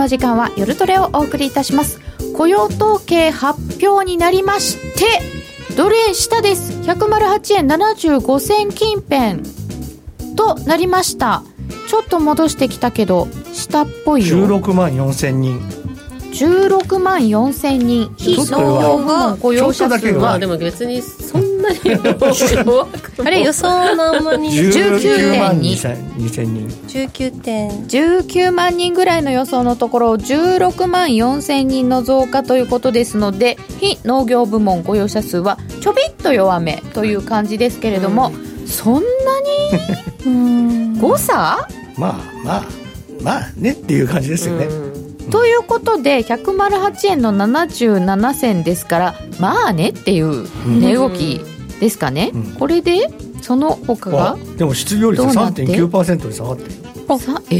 の時間は夜トレをお送りいたします。雇用統計発表になりましてドル円下です。108円75銭近辺となりました。ちょっと戻してきたけど下っぽいよ。16万4千人。16万4千人。非農業部門雇用者数はでも別にそんなにあれ予想何万人19万19.2 2千人。19点。19万人ぐらいの予想のところ16万4千人の増加ということですので非農業部門雇用者数はちょびっと弱めという感じですけれども、そんなに？誤差？まあまあまあねっていう感じですよね、ということで108円の77銭ですからまあねっていう値動きですかね、うん。これでその他があでも失業率どうなって？3.9%に下がってる。さえ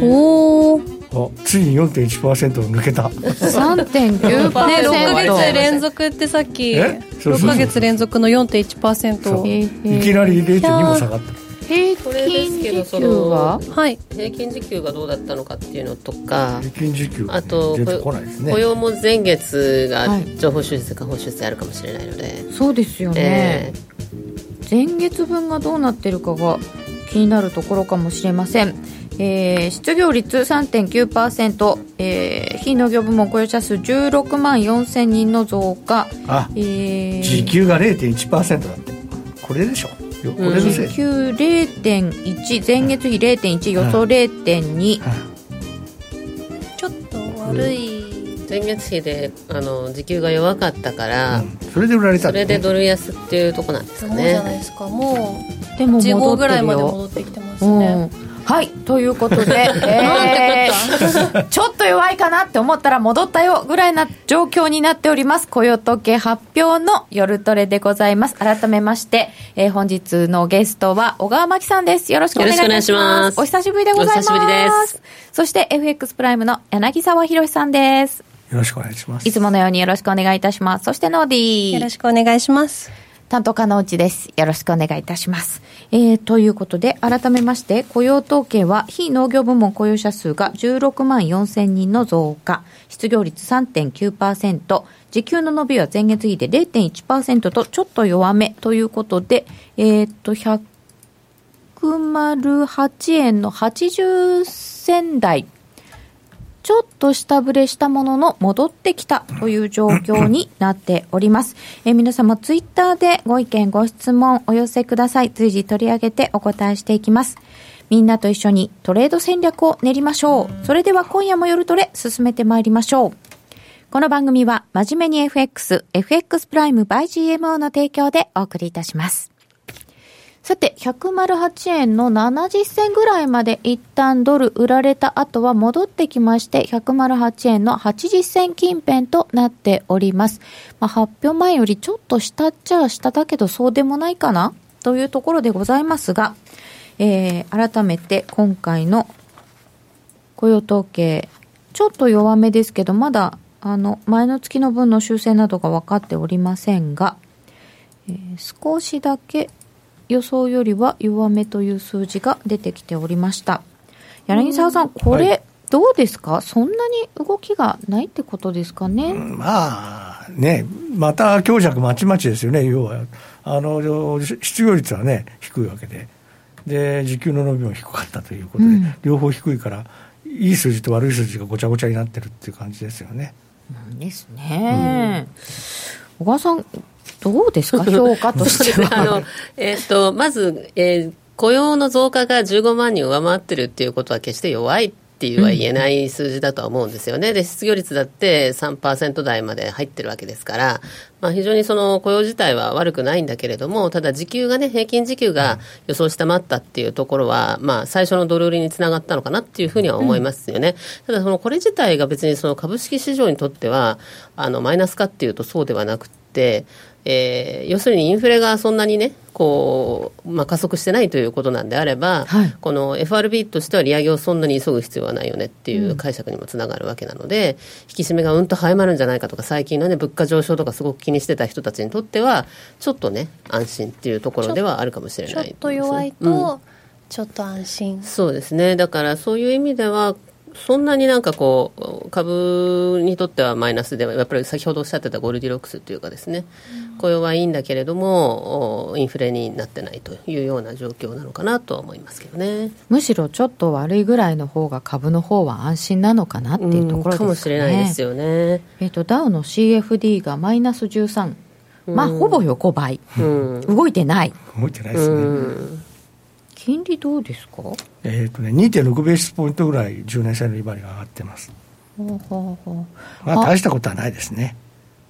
ー、おおねあついに4.1%を抜けた。3.9% 6ヶ月連続ってさっきえ？そうそうそう6ヶ月連続の4.1%そう。えいーきなり0.2も下がった平これです均けど時給は？はい。平均時給がどうだったのかっていうのとか平均時給があと出てこないですね。雇用も前月がはい情報修正か報修正あるかもしれないので、そうですよね、え前月分がどうなってるかが気になるところかもしれません、えー失業率3.9%、えー非農業部門雇用者数16万4000人の増加、あえー時給が0.1%だって。これでしょよ。これのせい時給0.1前月比0.1予想0.2、ちょっと悪い。前月比であの時給が弱かったから、うん。それで売られたそれでドル安っていうとこなんですそうかねじゃないですか。もでもう15戻ってるぐらいまでよ戻ってきてますうん。ねはいということで、えーちょっと弱いかなって思ったら戻ったよぐらいな状況になっております。雇用統計発表の夜トレでございます。改めまして、えー本日のゲストは小川真紀さんです。よろしくお願いします。よろしくお願いします。お久しぶりでございます。お久しぶりです。そして FX プライムの柳沢博さんです。よろしくお願いします。いつものようによろしくお願いいたします。そしてノーディー。よろしくお願いします担当課のうちです。よろしくお願いいたします。えー、ということで、改めまして、雇用統計は、非農業部門雇用者数が16万4千人の増加、失業率3.9%、時給の伸びは前月比で0.1%とちょっと弱めということで、えー、っと、108円の80銭台、ちょっと下振れしたものの戻ってきたという状況になっております。え皆様ツイッターでご意見ご質問お寄せください。随時取り上げてお答えしていきます。みんなと一緒にトレード戦略を練りましょう。それでは今夜も夜トレ進めてまいりましょう。この番組は真面目に FX、FX プライム by GMO の提供でお送りいたします。さて、108円の70銭ぐらいまで一旦ドル売られた後は戻ってきまして、108円の80銭近辺となっております。まあ、発表前よりちょっと下っちゃ下だけどそうでもないかな？というところでございますが、えー、改めて今回の雇用統計、ちょっと弱めですけど、まだあの前の月の分の修正などが分かっておりませんが、えー少しだけ予想よりは弱めという数字が出てきておりました。柳沢さん、これ、はい。どうですか？そんなに動きがないってことですかね、まあね、また強弱まちまちですよね、要は、あの失業率はね、低いわけで、で時給の伸びも低かったということで、うん。両方低いから、いい数字と悪い数字がごちゃごちゃになってるっていう感じですよね。ですね、小川さん、どうですか、評価として そうですね。あのは。、えっとまず、えー雇用の増加が15万人上回ってるっていうことは決して弱いっていうは言えない数字だとは思うんですよね、で失業率だって3%台まで入ってるわけですから、まあ、非常にその雇用自体は悪くないんだけれども、ただ時給がね、平均時給が予想下回ったっていうところは、まあ、最初のドル売りにつながったのかなっていうふうには思いますよね。ただそのこれ自体が別にその株式市場にとってはあのマイナスかっていうとそうではなくて、えー要するにインフレがそんなにね、こう、まあ、加速してないということなんであれば、はい。この FRB としては利上げをそんなに急ぐ必要はないよねっていう解釈にもつながるわけなので、引き締めがうんと早まるんじゃないかとか、最近のね、物価上昇とかすごく気にしてた人たちにとっては、ちょっとね、安心っていうところではあるかもしれない、ちょっと弱いうん。とちょっと安心、そうですね、だからそういう意味では、そんなになんかこう株にとってはマイナスではやっぱり先ほどおっしゃってたゴルディロックスというかですね、雇用はいいんだけれどもおインフレになってないというような状況なのかなとは思いますけどね。むしろちょっと悪いぐらいの方が株の方は安心なのかなっていうところですかね。かもしれないですよね。えっ、とダウの CFD がマイナス13、まあほぼ横ばい、うん。動いてない。動いてないですね、うん。金利どうですか？えっ、とね2.6ベースポイントぐらい10年債の利回りが上がってます。ほうほうほう。まあ大したことはないですね。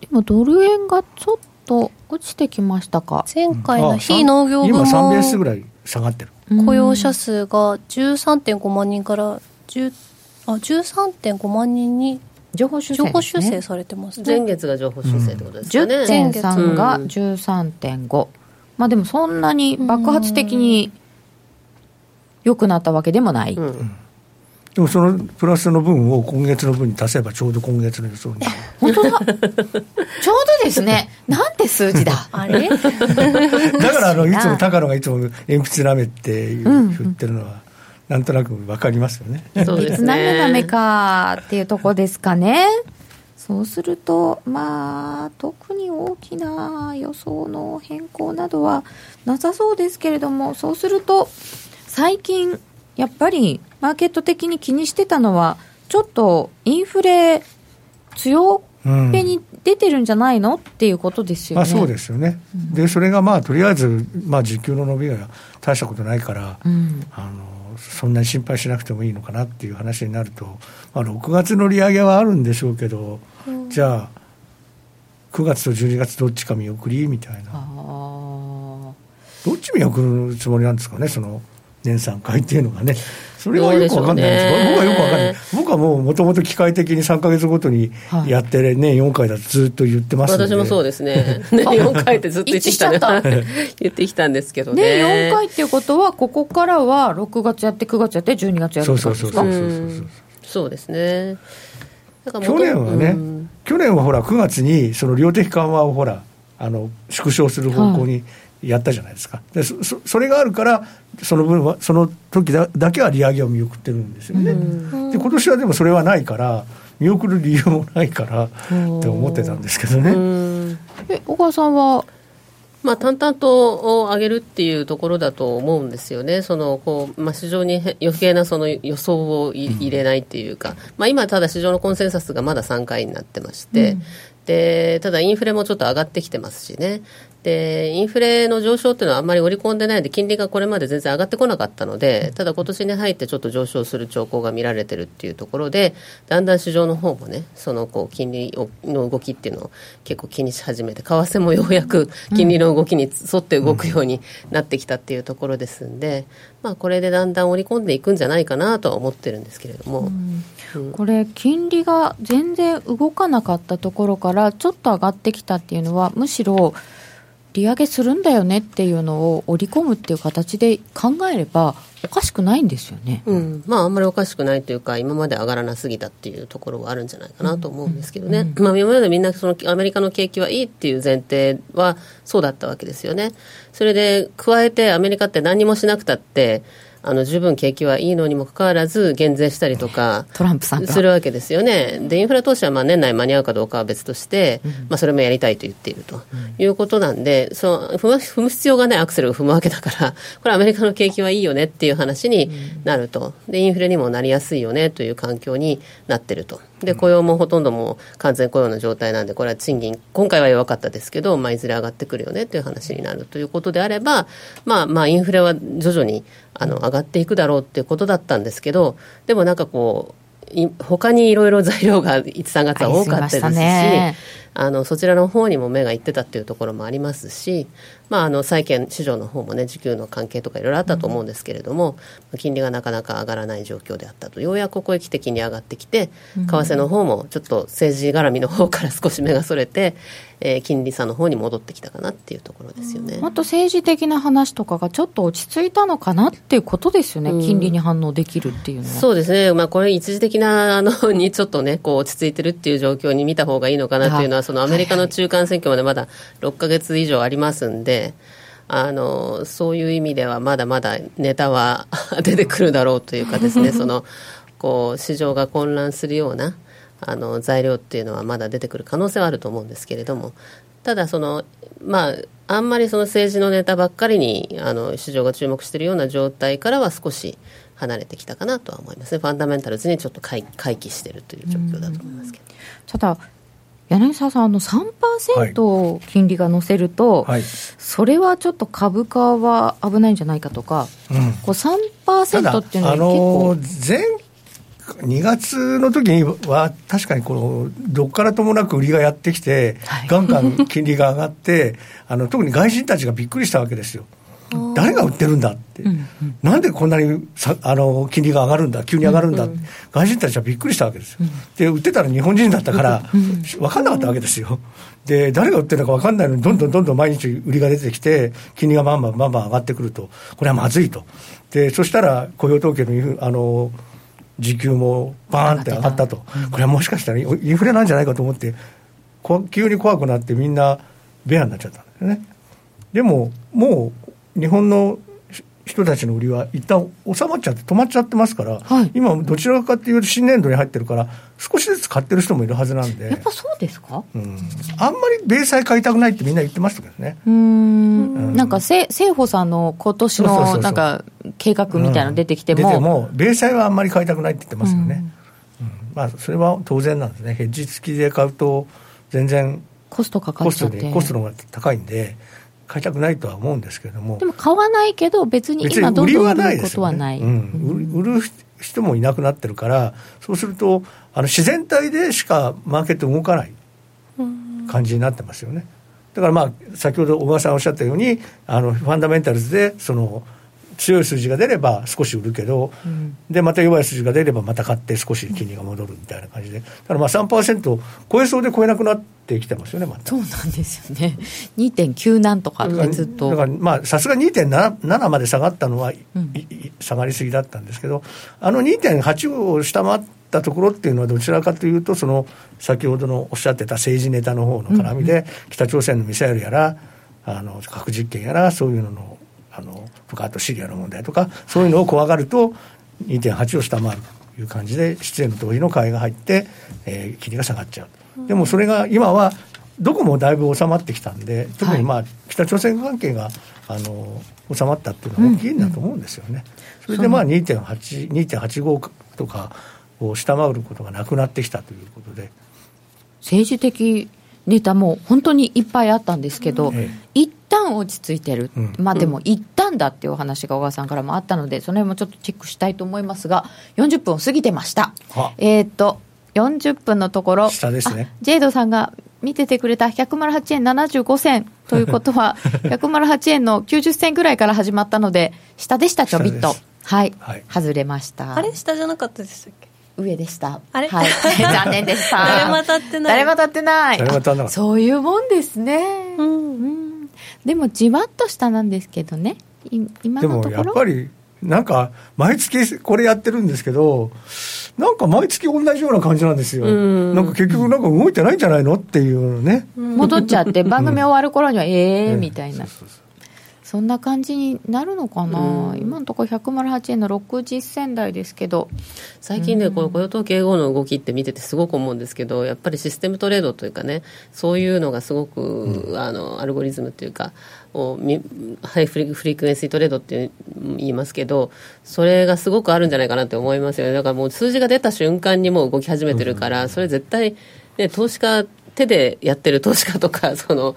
でもドル円がちょっと落ちてきましたか？前回のあ非農業部今3ベース門ぐらい下がってる。雇用者数が13.5万人から10あ13.5万人に情報修正、情報修正されてます前ね。月が情報修正ってことですかね。10.3がうん。13.5、まあでもそんなに爆発的に良くなったわけでもない、うん。でもそのプラスの分を今月の分に足せばちょうど今月の予想に本当だ。ちょうどですね。なんて数字だ。あれ？だからあのいつも高野がいつも鉛筆なめっていううん。言ってるのは、なんとなく分かりますよね。そうですいつなめなめね。かっていうとこですかね。そうするとまあ特に大きな予想の変更などはなさそうですけれどもそうすると最近やっぱりマーケット的に気にしてたのはちょっとインフレ強めに出てるんじゃないの？っていうことですよね。まあそうですよね、でそれがまあとりあえず、まあ、時給の伸びが大したことないから、うん。あのそんなに心配しなくてもいいのかなっていう話になると、まあ、6月の利上げはあるんでしょうけど、じゃあ9月と12月どっちか見送りみたいな。あどっち見送るつもりなんですかねその年3回っていうのがねそれはよくわかんないです。僕はよくわかんない僕はもうもともと機械的に3か月ごとにやってね、年4回だとずっと言ってますんで。私もそうですね。ね、4回ってずっと言ってきたね。た。言ってきたんですけどーね。で4回っていうことはここからは6月やって9月やって12月やるそうってことですかそうそうそうそうそう。そうですね。だから去元年はね、うん。去年はほら9月にその量的緩和をほらあの縮小する方向にやったじゃないですか、でそそそれがあるからその分はその時だだけは利上げを見送ってるんですよね、で今年はでもそれはないから見送る理由もないからって思ってたんですけどね、うん。え小川さんは？まあ、淡々と上げるっていうところだと思うんですよね、そのこうまあ、市場にへ余計なその予想をい入れないっていうか、まあ、今、ただ市場のコンセンサスがまだ3回になってまして、でただインフレもちょっと上がってきてますしね。でインフレの上昇っていうのはあんまり織り込んでないので金利がこれまで全然上がってこなかったのでただ今年に入ってちょっと上昇する兆候が見られてるっていうところでだんだん市場の方もねそのこう金利をの動きっていうのを結構気にし始めて為替もようやく金利の動きに沿って動くようになってきたっていうところですんで、まあ、これでだんだん織り込んでいくんじゃないかなとは思ってるんですけれども、これ金利が全然動かなかったところからちょっと上がってきたっていうのはむしろ利上げするんだよねっていうのを織り込むっていう形で考えればおかしくないんですよね。うん、まああんまりおかしくないというか今まで上がらなすぎたっていうところはあるんじゃないかなと思うんですけどね、まあ、今までみんなそのアメリカの景気はいいっていう前提はそうだったわけですよね。それで加えてアメリカって何もしなくたってあの十分景気はいいのにもかかわらず減税したりとかトランプさんがするわけですよね。で、インフラ投資はまあ年内間に合うかどうかは別として、まあそれもやりたいと言っているということなんで、そう踏む踏む必要がないアクセルを踏むわけだから、これアメリカの景気はいいよねっていう話になると。で、インフレにもなりやすいよねという環境になってると。で、雇用もほとんどもう完全雇用の状態なんで、これは賃金、今回は弱かったですけど、まあいずれ上がってくるよねという話になるということであれば、まあまあインフレは徐々にあの上がっていくだろうっていうことだったんですけど、でもなんかこう、い他にいろいろ材料が1、3月は多かったですし、ね。あのそちらの方にも目がいってたっていうところもありますし、まあ、あの債券市場の方もね、需給の関係とかいろいろあったと思うんですけれども、金利がなかなか上がらない状況であったと、ようやくここへ来て金利上がってきて、為替の方もちょっと政治絡みの方から少し目がそれて、えー金利差の方に戻ってきたかなっていうところですよね。あと政治的な話とかがちょっと落ち着いたのかなっていうことですよね、金利に反応できるっていうのは。そうですね、まあ、これ、一時的なあのにちょっとね、こう落ち着いてるっていう状況に見た方がいいのかなっていうのは、そのアメリカの中間選挙までまだ6か月以上ありますんで、あのそういう意味では、まだまだネタは 出てくるだろうというかですね、そのこう市場が混乱するようなあの材料っていうのはまだ出てくる可能性はあると思うんですけれどもただその、まあ、あんまりその政治のネタばっかりにあの市場が注目しているような状態からは少し離れてきたかなとは思いますね、ファンダメンタルズにちょっと回回帰しているという状況だと思いますけど。ただ柳沢さん、あの3%金利が乗せると、はい、それはちょっと株価は危ないんじゃないかとか、うん、こう3%っていうのは結構、あのー、前2月の時には、確かにこのどっからともなく売りがやってきて、ガンガン金利が上がって、あの特に外人たちがびっくりしたわけですよ。誰が売ってるんだ？って、うんうん、なんでこんなにさあの金利が上がるんだ、急に上がるんだ、うんうん、外人たちはびっくりしたわけですよ、うん、で売ってたら日本人だったから、分かんなかったわけですよ、で誰が売ってるのか分かんないのに、どんどんどんどん毎日売りが出てきて、金利がバンバンバンバン上がってくると、これはまずいと、でそしたら雇用統計のあの時給もバーンって上がったと、これはもしかしたらインフレなんじゃないかと思って、急に怖くなって、みんなベアになっちゃったんですよね。でももう日本の人たちの売りは一旦収まっちゃって止まっちゃってますから、はい、今どちらかというと新年度に入ってるから少しずつ買ってる人もいるはずなんでやっぱそうですか、うん、あんまり米債買いたくないってみんな言ってましたけどね。うん、なんか政府さんの今年のなんか計画みたいなの出てきても、うん、出ても米債はあんまり買いたくないって言ってますよね、うん、まあ、それは当然なんですね。ヘッジ付きで買うと全然コストかかっちゃって。コストの方が高いんで買いたくないとは思うんですけれども。でも買わないけど別に今どんどん売ることはない、ねうん、売る人もいなくなってるからそうするとあの自然体でしかマーケット動かない感じになってますよね。だからまあ先ほど小川さんおっしゃったようにあのファンダメンタルズでその強い数字が出れば少し売るけど、うん、でまた弱い数字が出ればまた買って少し金利が戻るみたいな感じで、だからまあ3%超えそうで超えなくなってきてますよね、また。そうなんですよね、2.9なんとかずっと。だからまあさすが2.7まで下がったのは、うん、下がりすぎだったんですけど、あの2.8を下回ったところっていうのは、どちらかというと、その先ほどのおっしゃってた政治ネタの方の絡みで、うん。うん、北朝鮮のミサイルやら、あの核実験やら、そういうののあのとかあとシリアの問題とかそういうのを怖がると2.8を下回るという感じで出演の同意の買いが入って、えー、金利が下がっちゃう。でもそれが今はどこもだいぶ収まってきたんで特にまあ北朝鮮関係があの収まったっていうのは大きいんだと思うんですよね。それでまあ2.8 2.85とかを下回ることがなくなってきたということで。政治的ネタも本当にいっぱいあったんですけど、ええ、一旦落ち着いてる、うん、まあでも一旦だっていうお話が小川さんからもあったので、その辺もちょっとチェックしたいと思いますが、40分を過ぎてました。えっ、と、40分のところ、下ですね、ジェイドさんが見ててくれた108円75銭ということは、108円の90銭ぐらいから始まったので、下でした、ちょびっと。はい、はい、外れました。あれ、下じゃなかったでしたっけ？上でした。あれ、はい、残念でした。誰も当たってない。誰も当たってない。そういうもんですね。うん、うん。でも、じわっとしたなんですけどね。今のところ。でも、やっぱり、なんか、毎月これやってるんですけど、なんか毎月同じような感じなんですよ。なんか結局なんか動いてないんじゃないのっていうね。戻っちゃって、番組終わる頃には、ええー、みたいな。そうそうそうそんな感じになるのかな、うん、今のところ108円の60銭台ですけど。最近ね、うん、この雇用統計後の動きって見ててすごく思うんですけどやっぱりシステムトレードというかねそういうのがすごく、うん、あのアルゴリズムというかをハイフリフリクエンシートレードって言いますけどそれがすごくあるんじゃないかなって思いますよね。だからもう数字が出た瞬間にもう動き始めてるから、それ絶対、ね、投資家手でやってる投資家とか その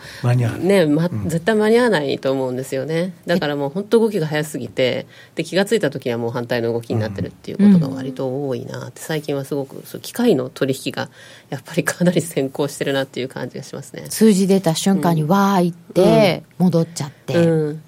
ねま、絶対間に合わないと思うんですよね。だからもう本当動きが早すぎてで気が付いた時にはもう反対の動きになってるっていうことが割と多いなって最近はすごくそう機械の取引がやっぱりかなり先行してるなっていう感じがしますね。数字出た瞬間にわーいって戻っちゃって、うんうん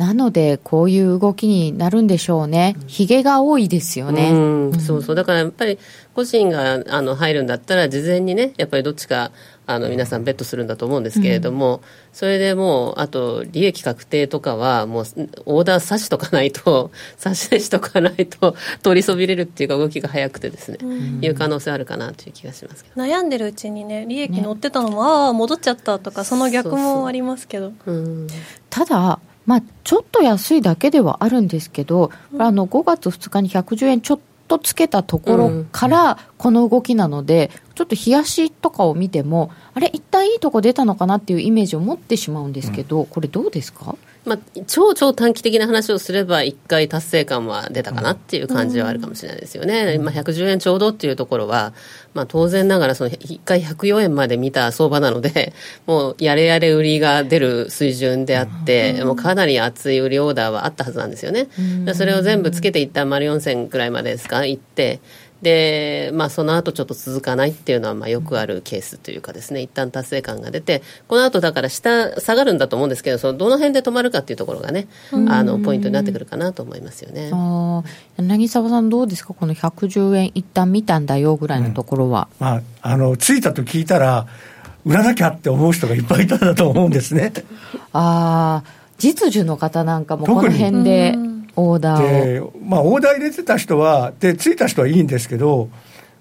なので、こういう動きになるんでしょうね、ひげが多いですよね、うん、そうそう、だからやっぱり個人があの入るんだったら、事前にね、やっぱりどっちかあの皆さん、ベットするんだと思うんですけれども、うん、それでもう、あと、利益確定とかは、もう、オーダー差しとかないと、差し出しとかないと、取りそびれるっていうか、動きが早くてですね、うん、いう可能性あるかなという気がします悩んでるうちにね、利益乗ってたのも、ね、ああ、戻っちゃったとか、その逆もありますけど。そうそうただまあ、ちょっと安いだけではあるんですけど、うん、あの5月2日に110円ちょっとつけたところからこの動きなので、ちょっと冷やしとかを見ても、あれ、一旦いいとこ出たのかなっていうイメージを持ってしまうんですけど、これ、どうですか？まあ、超超短期的な話をすれば、1回達成感は出たかなっていう感じはあるかもしれないですよね、まあ、110円ちょうどっていうところは、まあ、当然ながら、その1回104円まで見た相場なので、もうやれやれ売りが出る水準であって、もうかなり熱い売りオーダーはあったはずなんですよね。それを全部つけていった丸4000くらいまでですか、行って、で、まあ、その後ちょっと続かないっていうのはまあよくあるケースというかですね、一旦達成感が出て、この後だから下下がるんだと思うんですけど、そのどの辺で止まるかっていうところがね、あのポイントになってくるかなと思いますよね。柳沢さんどうですか、この110円一旦見たんだよぐらいのところは。うん、まあ、あのついたと聞いたら、売らなきゃって思う人がいっぱいいたんだと思うんですね。ああ、実需の方なんかもこの辺で。オーダーを。まあ、オーダー入れてた人は、で、ついた人はいいんですけど、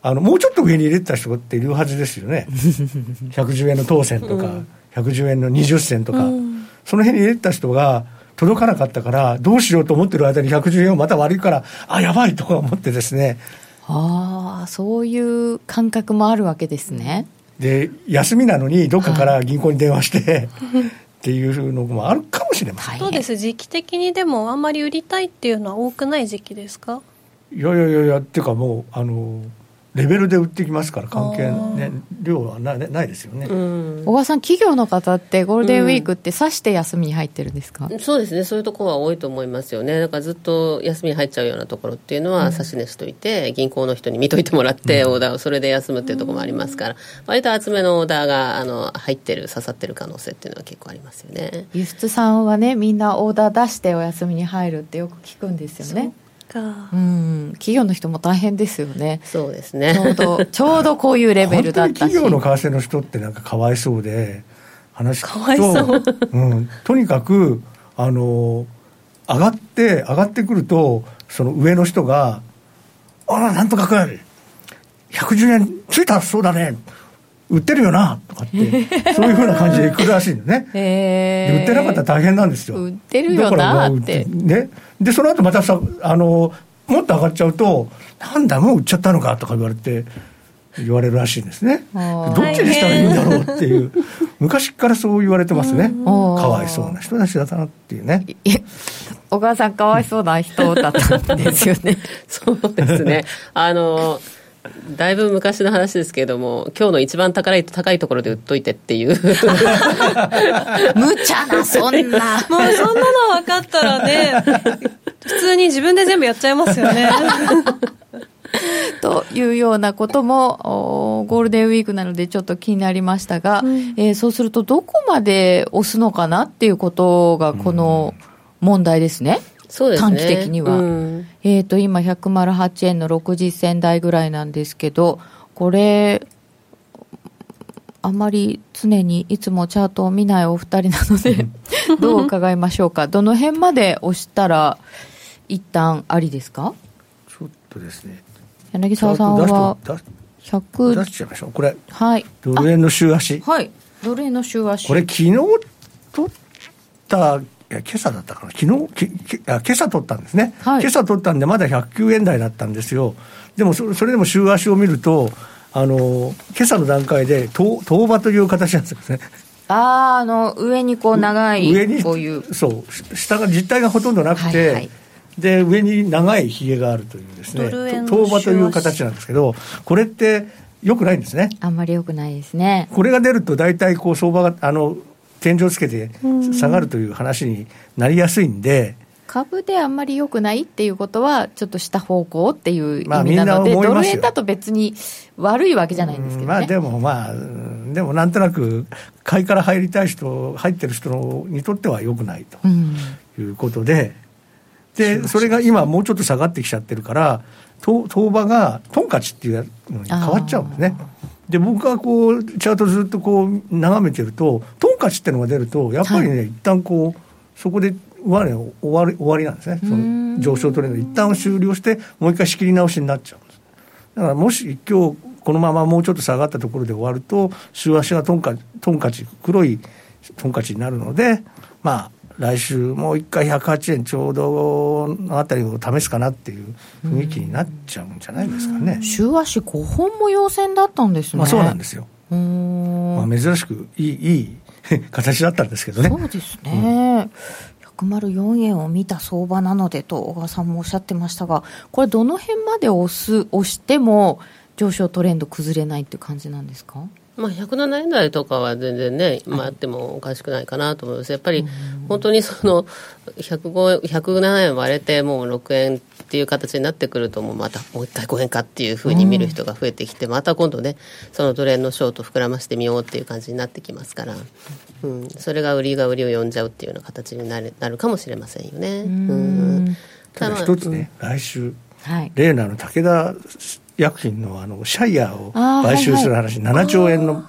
あのもうちょっと上に入れてた人っているはずですよね。110円の当選とか、うん、110円の20銭とか、うん、その辺に入れてた人が、届かなかったから、どうしようと思ってる間に110円をまた悪いから、あ、やばいとか思ってですね。ああ、そういう感覚もあるわけですね。で、休みなのに、どっかから銀行に電話して、っていうのもあるかもしれません。そうです。時期的にでもあんまり売りたいっていうのは多くない時期ですか？いやいやいやいやっていうかもうあのレベルで売ってきますから関係、ね、量はなないですよね、小川さん企業の方ってゴールデンウィークってさして休みに入ってるんですか、うん、そうですね。そういうところは多いと思いますよね。だからずっと休みに入っちゃうようなところっていうのは、差し値しといて銀行の人に見といてもらって、オーダーをそれで休むっていうところもありますから、割と厚めのオーダーがあの入ってる刺さってる可能性っていうのは結構ありますよね輸出さん。はねみんなオーダー出してお休みに入るってよく聞くんですよねか、うん、企業の人も大変ですよね。そうですね。ちょうど ちょうどこういうレベルだったし。企業の為替の人ってなんかかわいそうで話聞くとうん、とにかくあの上がって上がってくるとその上の人が「あらなんとかくらい110円ついたそうだね。売ってるよなとかって、そういうふうな感じでいくらしいんだね、えー、売ってなかったら大変なんですよ。売ってるよなって。ね、で、その後またさ、あの、もっと上がっちゃうと、なんだ、もう売っちゃったのかとか言われて、言われるらしいんですね。どっちにしたらいいんだろうっていう、昔からそう言われてますね。かわいそうな人たちだったなっていうね。小川さん、かわいそうな人だったんですよね。そうですね。あのだいぶ昔の話ですけれども、今日の一番高い高いところで売っといてっていう 無茶な、そんな。もうそんなの分かったらね、普通に自分で全部やっちゃいますよね。というようなこともゴールデンウィークなのでちょっと気になりましたが、うん、えー、そうするとどこまで押すのかなっていうことがこの問題ですね。うんそうですね、短期的には。うん、えっ、ー、と、今、108円の60銭台ぐらいなんですけど、これ、あまり常にいつもチャートを見ないお二人なので どう伺いましょうか。どの辺まで押したら、一旦ありですか？ちょっとですね。柳沢さんは、100。出しちゃいましょう。これ。はい。ドル円の週足。はい。ドル円の週足。これ、昨日取った今朝だったかな、昨日ききあ今朝取ったんですね、はい、今朝取ったんで、まだ109円台だったんですよ、でもそそれでも週足を見ると、あの今朝の段階で東場という形なんですね。ああの上にこう長い上にこういう。そう。下が実体がほとんどなくて、はいはい、で上に長いひげがあるというですね。東場という形なんですけどこれってよくないんですね。あんまりよくないですね。これが出ると大体こう相場があの天井つけて下がるという話になりやすいんで、株であんまり良くないっていうことは、ちょっと下方向っていう意味なので、まあ、ドル円だと別に悪いわけじゃないんですけど、ね、まあでもまあ、でもなんとなく、買いから入りたい人、入ってる人にとっては良くないということで、うん、で、それが今、もうちょっと下がってきちゃってるから、相場がトンカチっていうのに変わっちゃうんですね。で僕がこうチャートずっとこう眺めてるとトンカチっていうのが出るとやっぱりね、はい、一旦こうそこで終わり終わり終わりなんですね。その上昇トレンド。一旦終了してもう一回仕切り直しになっちゃうんです。だからもし今日このままもうちょっと下がったところで終わると週足がトンカトンカチ黒いトンカチになるのでまあ来週、もう一回108円ちょうどのあたりを試すかなっていう雰囲気になっちゃうんじゃないですかね。週足5本も陽線だったんですね。まあそうなんですよ。まあ、珍しくいいいい 形だったんですけどね。そうですね。104円を見た相場なのでと小川さんもおっしゃってましたが、これどの辺まで押す、押しても上昇トレンド崩れないっていう感じなんですか？まあ、107円台とかは全然ね、まあ、あってもおかしくないかなと思います。やっぱり本当にその105 107円割れてもう6円っていう形になってくるともうまたもう一回5円かっていうふうに見る人が増えてきて、また今度ねそのドル円のショート膨らましてみようっていう感じになってきますから、うん、それが売りが売りを呼んじゃうっていうような形になるなるかもしれませんよね。うんただ一つね、来週、はい。例のあの武田薬品のあのシャイヤーを買収する話、7兆円の、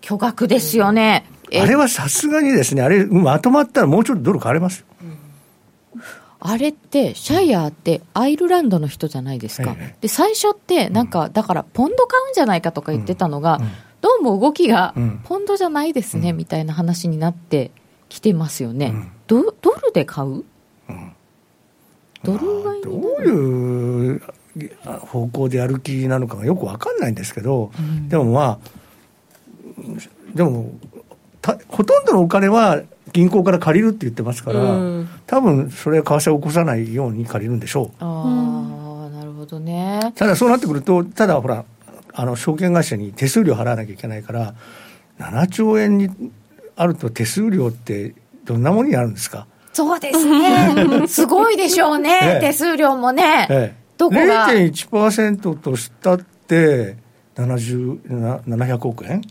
巨額ですよね。えあれはさすがにですね、あれ、まとまったらもうちょっとドル買われますよ。あれって、シャイヤーってアイルランドの人じゃないですか。ええで、最初って、なんか、だから、ポンド買うんじゃないかとか言ってたのが、うん。うん。どうも動きがうん、ポンドじゃないですね、みたいな話になってきてますよね。うん。ドドルで買う、ドル買いどういう方向でやる気なのかがよくわかんないんですけど、んでもまあ、でもた、ほとんどのお金は銀行から借りるって言ってますから、うん多分それは為替を起こさないように借りるんでしょう。ああ、なるほどね。ただそうなってくると、ただほら、あの証券会社に手数料払わなきゃいけないから、7兆円にあると手数料ってどんなものになるんですか、そうですね。すごいでしょうね。ええ手数料もね。ええ、どこが？0.1%としたって70な700億円？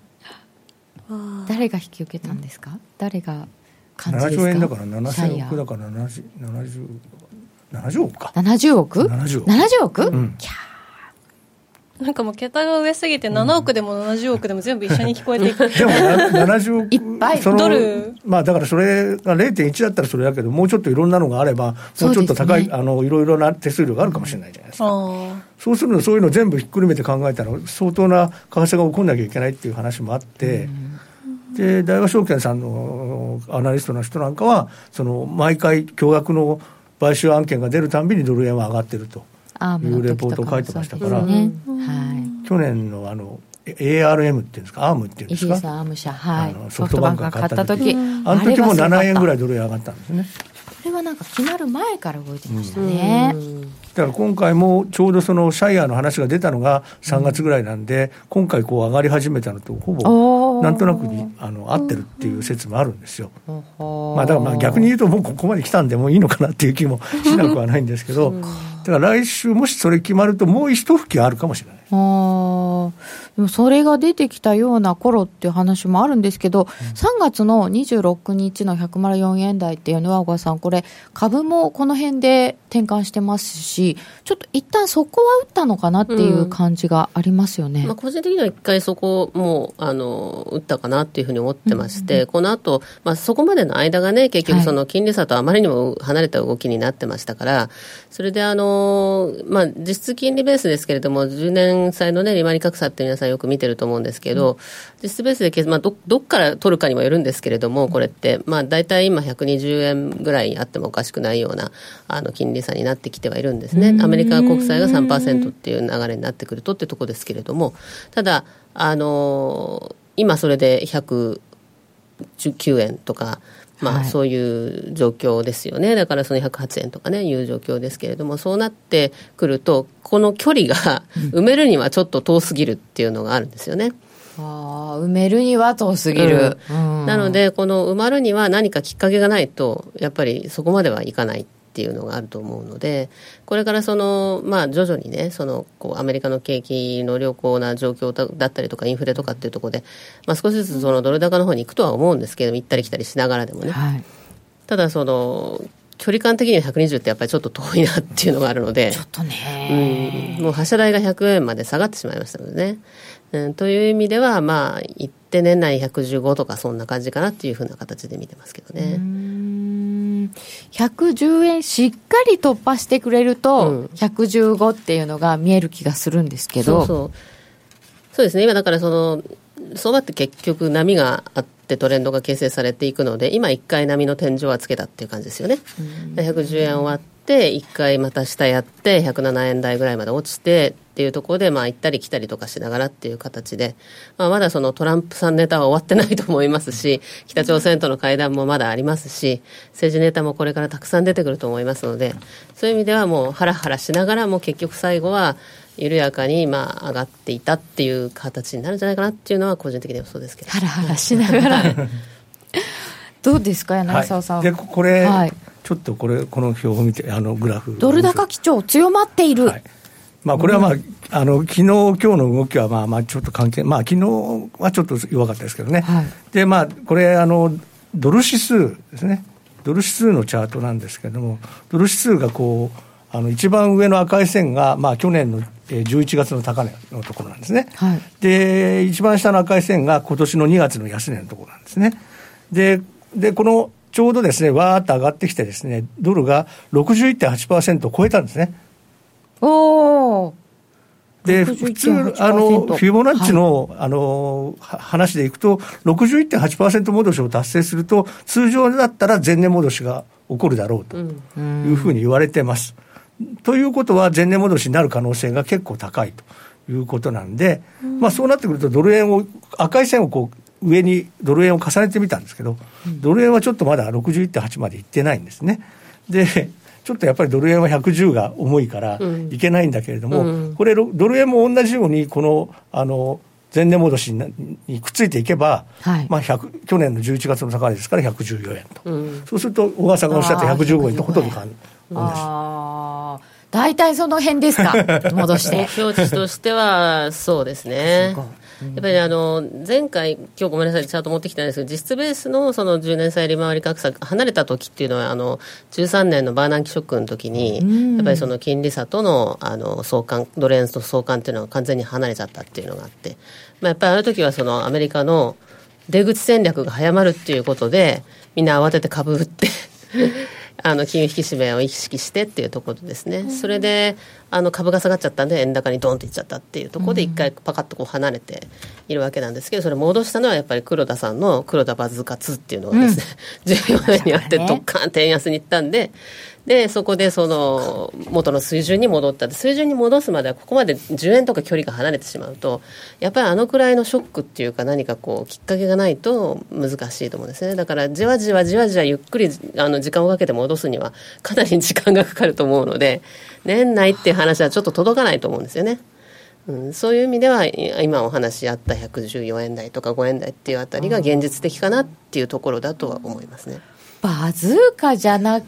誰が引き受けたんですか、誰が感じですか？7兆円だからシャイ7000ヤー億だから 70, 70, 70億か。70億？70億 ?70 億、うん。キャなんかもう桁が上すぎて7億でも70億でも全部一緒に聞こえていく。でもな70億 いっぱい。ドル。まあだからそれが0.1だったらそれだけどもうちょっといろんなのがあればもうちょっと高い、ねあのいろいろな手数料があるかもしれないじゃないですか、あそうするとそういうの全部ひっくるめて考えたら相当な為替が起こんなきゃいけないっていう話もあって、で大和証券さんのアナリストの人なんかはその毎回巨額の買収案件が出るたんびにドル円は上がってるというレポートを書いてましたから、ね。はい。去年のあの ARM っていうんですか？アームっていうんですか？イギリスアーム社、はい。あの、ソフトバンクが買った時。あの時も7円ぐらいいドル円上がったんですね。それはなんか決まる前から動いてましたね、だから今回もちょうどそのシャイヤーの話が出たのが3月ぐらいなんで、今回こう上がり始めたのとほぼなんとなくにあの合ってるっていう説もあるんですよ。まあだからまあ逆に言うともうここまで来たんでもういいのかなっていう気もしなくはないんですけど、だから来週もしそれ決まるともう一吹きあるかもしれない。あー。でもそれが出てきたような頃っていう話もあるんですけど、3月の26日の104円台っていうのは、小川さん、これ、株もこの辺で転換してますし、ちょっと一旦そこは打ったのかなっていう感じがありますよね。まあ、個人的には一回そこもうあの打ったかなっていうふうに思ってまして、この後、まあそこまでの間がね、結局、その金利差とあまりにも離れた動きになってましたから、それであの、まあ、実質金利ベースですけれども、10年債の、ね、利回り格差って皆さんよく見てると思うんですけど、実質ベースでけ、まあど、どっから取るかにもよるんですけれども、これって、まあ、大体今、120円ぐらいあってもおかしくないようなあの金利差になってきてはいるんですね。アメリカ国債が3%っていう流れになってくるとってとこですけれども、ただ、あの今それで119円とか、まあ、はい。そういう状況ですよね、だからその108円とかね、いう状況ですけれども、そうなってくると、この距離が埋めるにはちょっと遠すぎるっていうのがあるんですよね。あー埋めるには遠すぎる。うんなので、この埋まるには何かきっかけがないと、やっぱりそこまではいかないっていうのがあると思うので、これからその、まあ、徐々にね、そのこうアメリカの景気の良好な状況だだったりとか、インフレとかっていうところで、まあ、少しずつそのドル高の方に行くとは思うんですけど、行ったり来たりしながらでもね。はい。ただ、その、距離感的には120ってやっぱりちょっと遠いなっていうのがあるので。ちょっとね。うんもう発射台が100円まで下がってしまいましたのでね。うん、という意味では、まあ、行って年内115とかそんな感じかなっていうふうな形で見てますけどね。うーん。110円しっかり突破してくれると、うん。115っていうのが見える気がするんですけど、そうそう。ですね、今だからその、相場って結局波があっってトレンドが形成されていくので、今1回波の天井はつけたっていう感じですよね。110円終わって、1回また下やって、107円台ぐらいまで落ちて、っていうところで、まあ、行ったり来たりとかしながらっていう形で、まあ、まだそのトランプさんネタは終わってないと思いますし、北朝鮮との会談もまだありますし、政治ネタもこれからたくさん出てくると思いますので、そういう意味ではもうハラハラしながらも結局最後は、緩やかにまあ上がっていたっていう形になるんじゃないかなっていうのは個人的にはそうですけど。ハラハラしながら。どうですか柳沢さん、はい、でこれ、はい、ちょっとこれこの表を見てあのグラフドル高基調強まっている、はいまあ、これはまあ、うん、あの昨日今日の動きはまあまあちょっと関係、まあ昨日はちょっと弱かったですけどね、はい、でまあ、これあの、ドル指数ですね、ドル指数のチャートなんですけれども、ドル指数がこう、あの一番上の赤い線が、まあ、去年の11月の高値のところなんですね、はい、で一番下の赤い線が今年の2月の安値のところなんですね。ででこのちょうどですね、わーっと上がってきてですね、ドルが61.8%を超えたんですね。おで、普通、あの、フィボナッチの、はい、あの、話でいくと、61.8%戻しを達成すると、通常だったら前年戻しが起こるだろうというふうに言われてます。ということは、前年戻しになる可能性が結構高いということなんで、まあそうなってくると、ドル円を、赤い線をこう、上にドル円を重ねてみたんですけど、ドル円はちょっとまだ61.8までいってないんですね。で、ちょっとやっぱりドル円は110が重いからいけないんだけれども、うん、これ、ドル円も同じように、この、あの、前年戻しにくっついていけば、はい、まあ、去年の11月の高値ですから114円と、うん、そうすると小川さんがおっしゃった115円とほとんど変わる。あ大体その辺ですか、戻して。目標値としては、そうですね。やっぱりあの前回、今日ごめんなさい、チャート持ってきたんですけど、実質ベースのその10年債利回り格差、離れた時っていうのは、あの13年のバーナンキショックの時に、やっぱりその金利差とのあの相関、ドル円と相関っていうのは完全に離れちゃったっていうのがあって、まあ、やっぱりあの時はそのアメリカの出口戦略が早まるっていうことで、みんな慌てて株売ってあの金融引き締めを意識してっていうところですね、うん、それであの株が下がっちゃったんで、円高にドンといっちゃったっていうところで、一回パカッとこう離れているわけなんですけど、それ戻したのはやっぱり黒田さんの黒田バズカツっていうのがですね、うん、14年にあって、どっかんって円安にいったんで、でそこでその元の水準に戻った水準に戻すまではここまで10円とか距離が離れてしまうとやっぱりあのくらいのショックっていうか何かこうきっかけがないと難しいと思うんですねだからじわじわじわじわゆっくりあの時間をかけて戻すにはかなり時間がかかると思うので年内っていう話はちょっと届かないと思うんですよね。うん、そういう意味では今お話しあった114円台とか5円台っていうあたりが現実的かなっていうところだとは思いますね。バズーカじゃな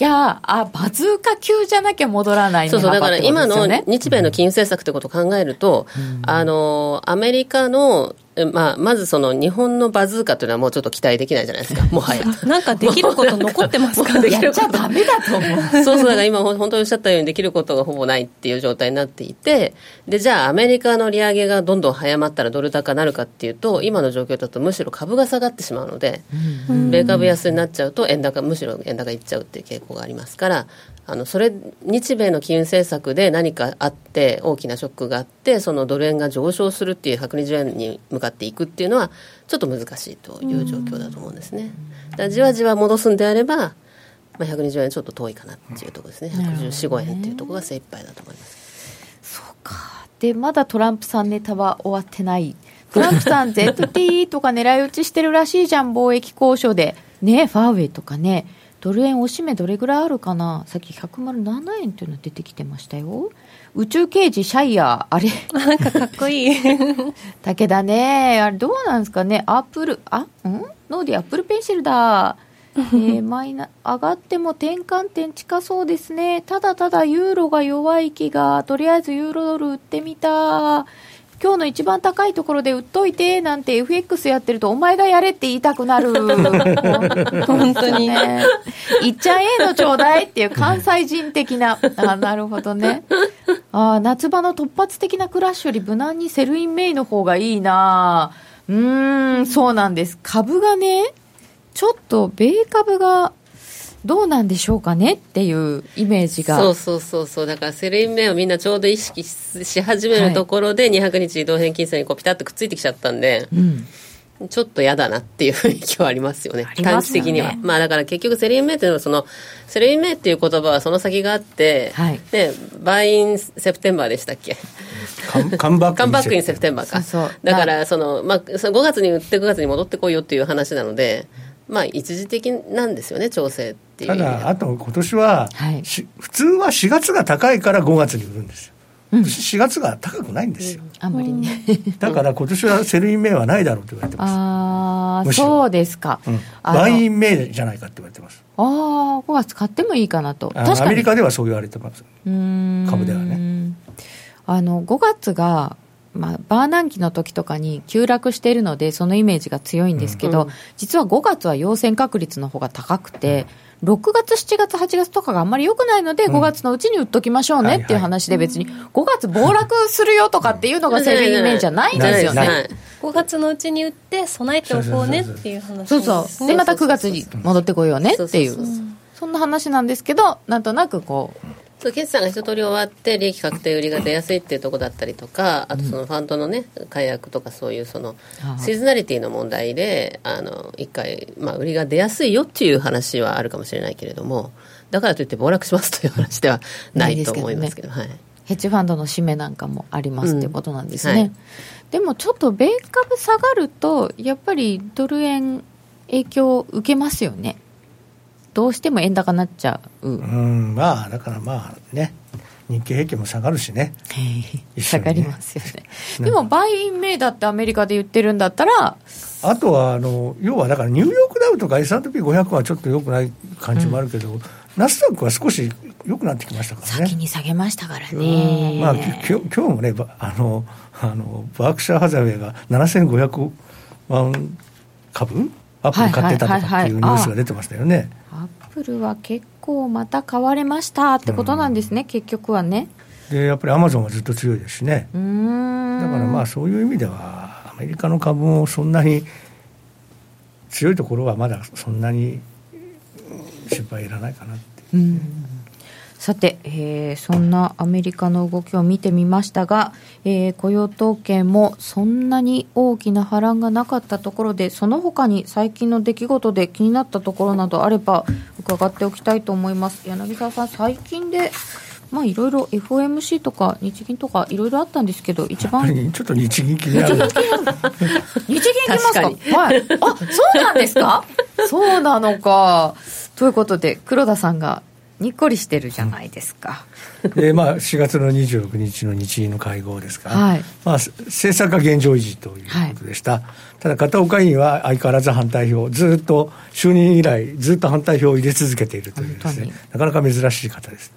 きゃ、あ、バズーカ級じゃなきゃ戻らない、そうそう、だから今の日米の金融政策ってことを考えると、うん、あの、アメリカのまあ、まずその日本のバズーカというのはもうちょっと期待できないじゃないですか、もはや。なんかできること残ってますか？できることダメだと思う。そうそう、だから今本当におっしゃったようにできることがほぼないっていう状態になっていて、で、じゃあアメリカの利上げがどんどん早まったらドル高になるかっていうと、今の状況だとむしろ株が下がってしまうので、米株安になっちゃうと円高、むしろ円高いっちゃうっていう傾向がありますから、あのそれ日米の金融政策で何かあって大きなショックがあってそのドル円が上昇するっていう120円に向かっていくっていうのはちょっと難しいという状況だと思うんですね。だじわじわ戻すんであれば、まあ、120円ちょっと遠いかなっていうところですね。114、5円っていうところが精一杯だと思います。そうか。でまだトランプさんネタは終わってない。トランプさん ZT とか狙い撃ちしてるらしいじゃん貿易交渉で。ねファーウェイとかねドル円押し目どれぐらいあるかな？さっき107円っていうの出てきてましたよ。宇宙刑事シャイヤー、あれ？なんかかっこいい。武田ね、あれどうなんですかね？アップル、あ、ん？ノーディアップルペンシルだ。えー、マイナ上がっても転換点近そうですね。ただただユーロが弱い気が、とりあえずユーロドル売ってみた。今日の一番高いところで売っといてなんて FX やってるとお前がやれって言いたくなる。本当に。ね。いっちゃええのちょうだいっていう関西人的な。あなるほどね。あ夏場の突発的なクラッシュより無難に sell in May の方がいいな。うんそうなんです。株がねちょっと米株がどうなんでしょうかねっていうイメージが。そうそうそう。そうだから sell in May をみんなちょうど意識し始めるところで、200日移動平均線にこうピタッとくっついてきちゃったんで、うん、ちょっと嫌だなっていう雰囲気はありますよね、ね。短期的には。まあだから結局、 sell in May っていうのはその、 sell in May っていう言葉はその先があって、はい。で buy in September でしたっけ？come come back come back in Sep tember か。そうそう。だから、その、まあ、その5月に売って9月に戻ってこいよっていう話なので、まあ、一時的なんですよね、調整っていう。た。だ、あと今年は、はい。し普通は4月が高いから5月に売るんですよ、4月が高くないんですよ、あんまりね。だから今年は sell in May はないだろうと言われてます、ああ、そうですか。うん。 buy in May じゃないかって言われてます、ああ、5月買ってもいいかなと。アメリカではそう言われてます、うーん。株ではね。あの、5月が、まあ、バーナン期の時とかに急落しているので、そのイメージが強いんですけど、うん。実は5月は陽線確率の方が高くて、6月、7月、8月とかがあんまり良くないので、ん。5月のうちに売っときましょうねっていう話で、別に5月暴落するよとかっていうのがセルイメージじゃないんですよね。ないない。5月のうちに売って備えておこうねっていう話そうねそう。で、また9月に戻ってこようねっていう。そんな話なんですけど、なんとなくこう、そう決算が一通り終わって利益確定売りが出やすいっていうところだったりとかあとそのファンドのね解約とかそういうそのシー。ズナリティの問題であの一回、まあ、売りが出やすいよっていう話はあるかもしれないけれどもだからといって暴落しますという話ではないと思いますけどはい。ヘッジファンドの締めなんかもありますっていうことなんですね、うんはい。でもちょっと米株下がるとやっぱりドル円影響を受けますよねどうしても円高になっちゃう、うん、まあ、だからまあね、日経平均も下がるしね、ね。下がりますよね。でも buy in May だってアメリカで言ってるんだったらあとはあの、要はだからニューヨークダウとか S&P500 はちょっと良くない感じもあるけど、ナスダックは少し良くなってきましたからね。先に下げましたからうんねまあ、ききょ今日もね、ばあのあのバークシャーハザウェイが7500万株、アップル買ってたとかっていうニュースが出てましたよね。アップルは結構また買われましたってことなんですね、結局はねで、やっぱりアマゾンはずっと強いですしね。だからまあそういう意味では、アメリカの株もそんなに強いところはまだそんなにうん心配いらないかなって。うんさて、えーそんなアメリカの動きを見てみましたが、えー雇用統計もそんなに大きな波乱がなかったところでその他に最近の出来事で気になったところなどあれば伺っておきたいと思います柳沢さん最近でまあいろいろ FOMC とか日銀とかいろいろあったんですけど一番ちょっと日銀気になる。日銀行きますか？確はい。あ、そうなんですか？そうなのか。ということで、黒田さんがにっこりしてるじゃないですか。でまあ、4月の26日の日銀の会合ですか。ら、はい。まあ、せ政策は現状維持ということでした、ただ片岡委員は相変わらず反対票、ずっと就任以来、ずっと反対票を入れ続けているというです、ね。なかなか珍しい方です。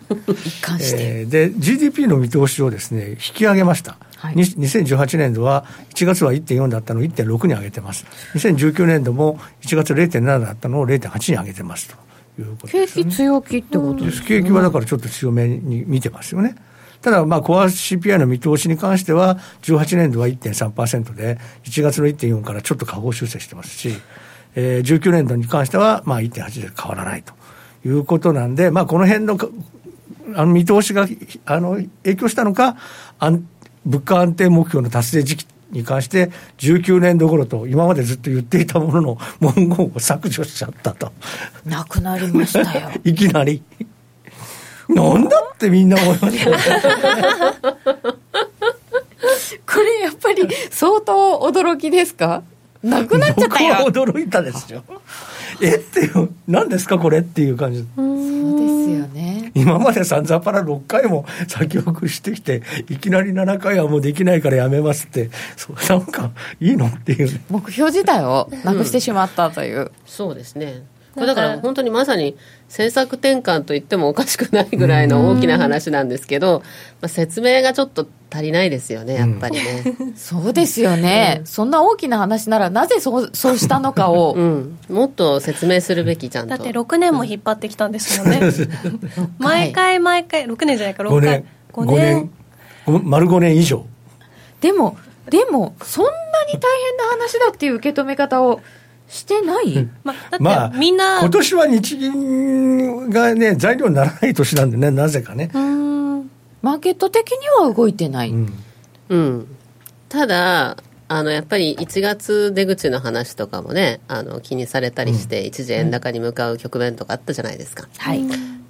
一貫して。えーで GDP の見通しをですね引き上げました、はい。に2018年度は1月は1.4だったのを1.6に上げてます。2019年度も1月0.7だったのを0.8に上げてますということです、景気強気ってことです景気はだからちょっと強めに見てますよね。ただ、まあ、コア CPI の見通しに関しては、18年度は1.3%で、1月の1.4からちょっと下方修正してますし、えー、19年度に関しては、まあ、1.8で変わらないということなんで、まあ、この辺のかあの見通しがあの影響したのか、安物価安定目標の達成時期に関して、19年度頃と、今までずっと言っていたものの文言を削除しちゃったと。なくなりましたよ。いきなり。なんだってみんな思いますよ。これやっぱり相当驚きですか？なくなっちゃった僕はよ。驚いたですよ。えっていう、何ですかこれっていう感じ。そうですよね。今まで散々パラ6回も先送りしてきて、いきなり7回はもうできないからやめますって、そうなんかいいのっていうね。目標自体をなくしてしまったという。そうですねこれだから本当にまさに政策転換と言ってもおかしくないぐらいの大きな話なんですけど、まあ、説明がちょっと足りないですよねやっぱりね、そうですよね。そんな大きな話ならなぜそうそうしたのかを。うん、もっと説明するべきちゃんと。だって6年も引っ張ってきたんですもんね。毎回毎回6年じゃないか6 5回。年、5年、ご丸5年以上。でも、でも、そんなに大変な話だっていう受け止め方をしてない、まだって、まあ、みんな。今年は日銀がね、材料にならない年なんでね、なぜかね。うーん。マーケット的には動いてない。うん。うん、ただあのやっぱり1月出口の話とかもねあの気にされたりして、一時円高に向かう局面とかあったじゃないですか、はい。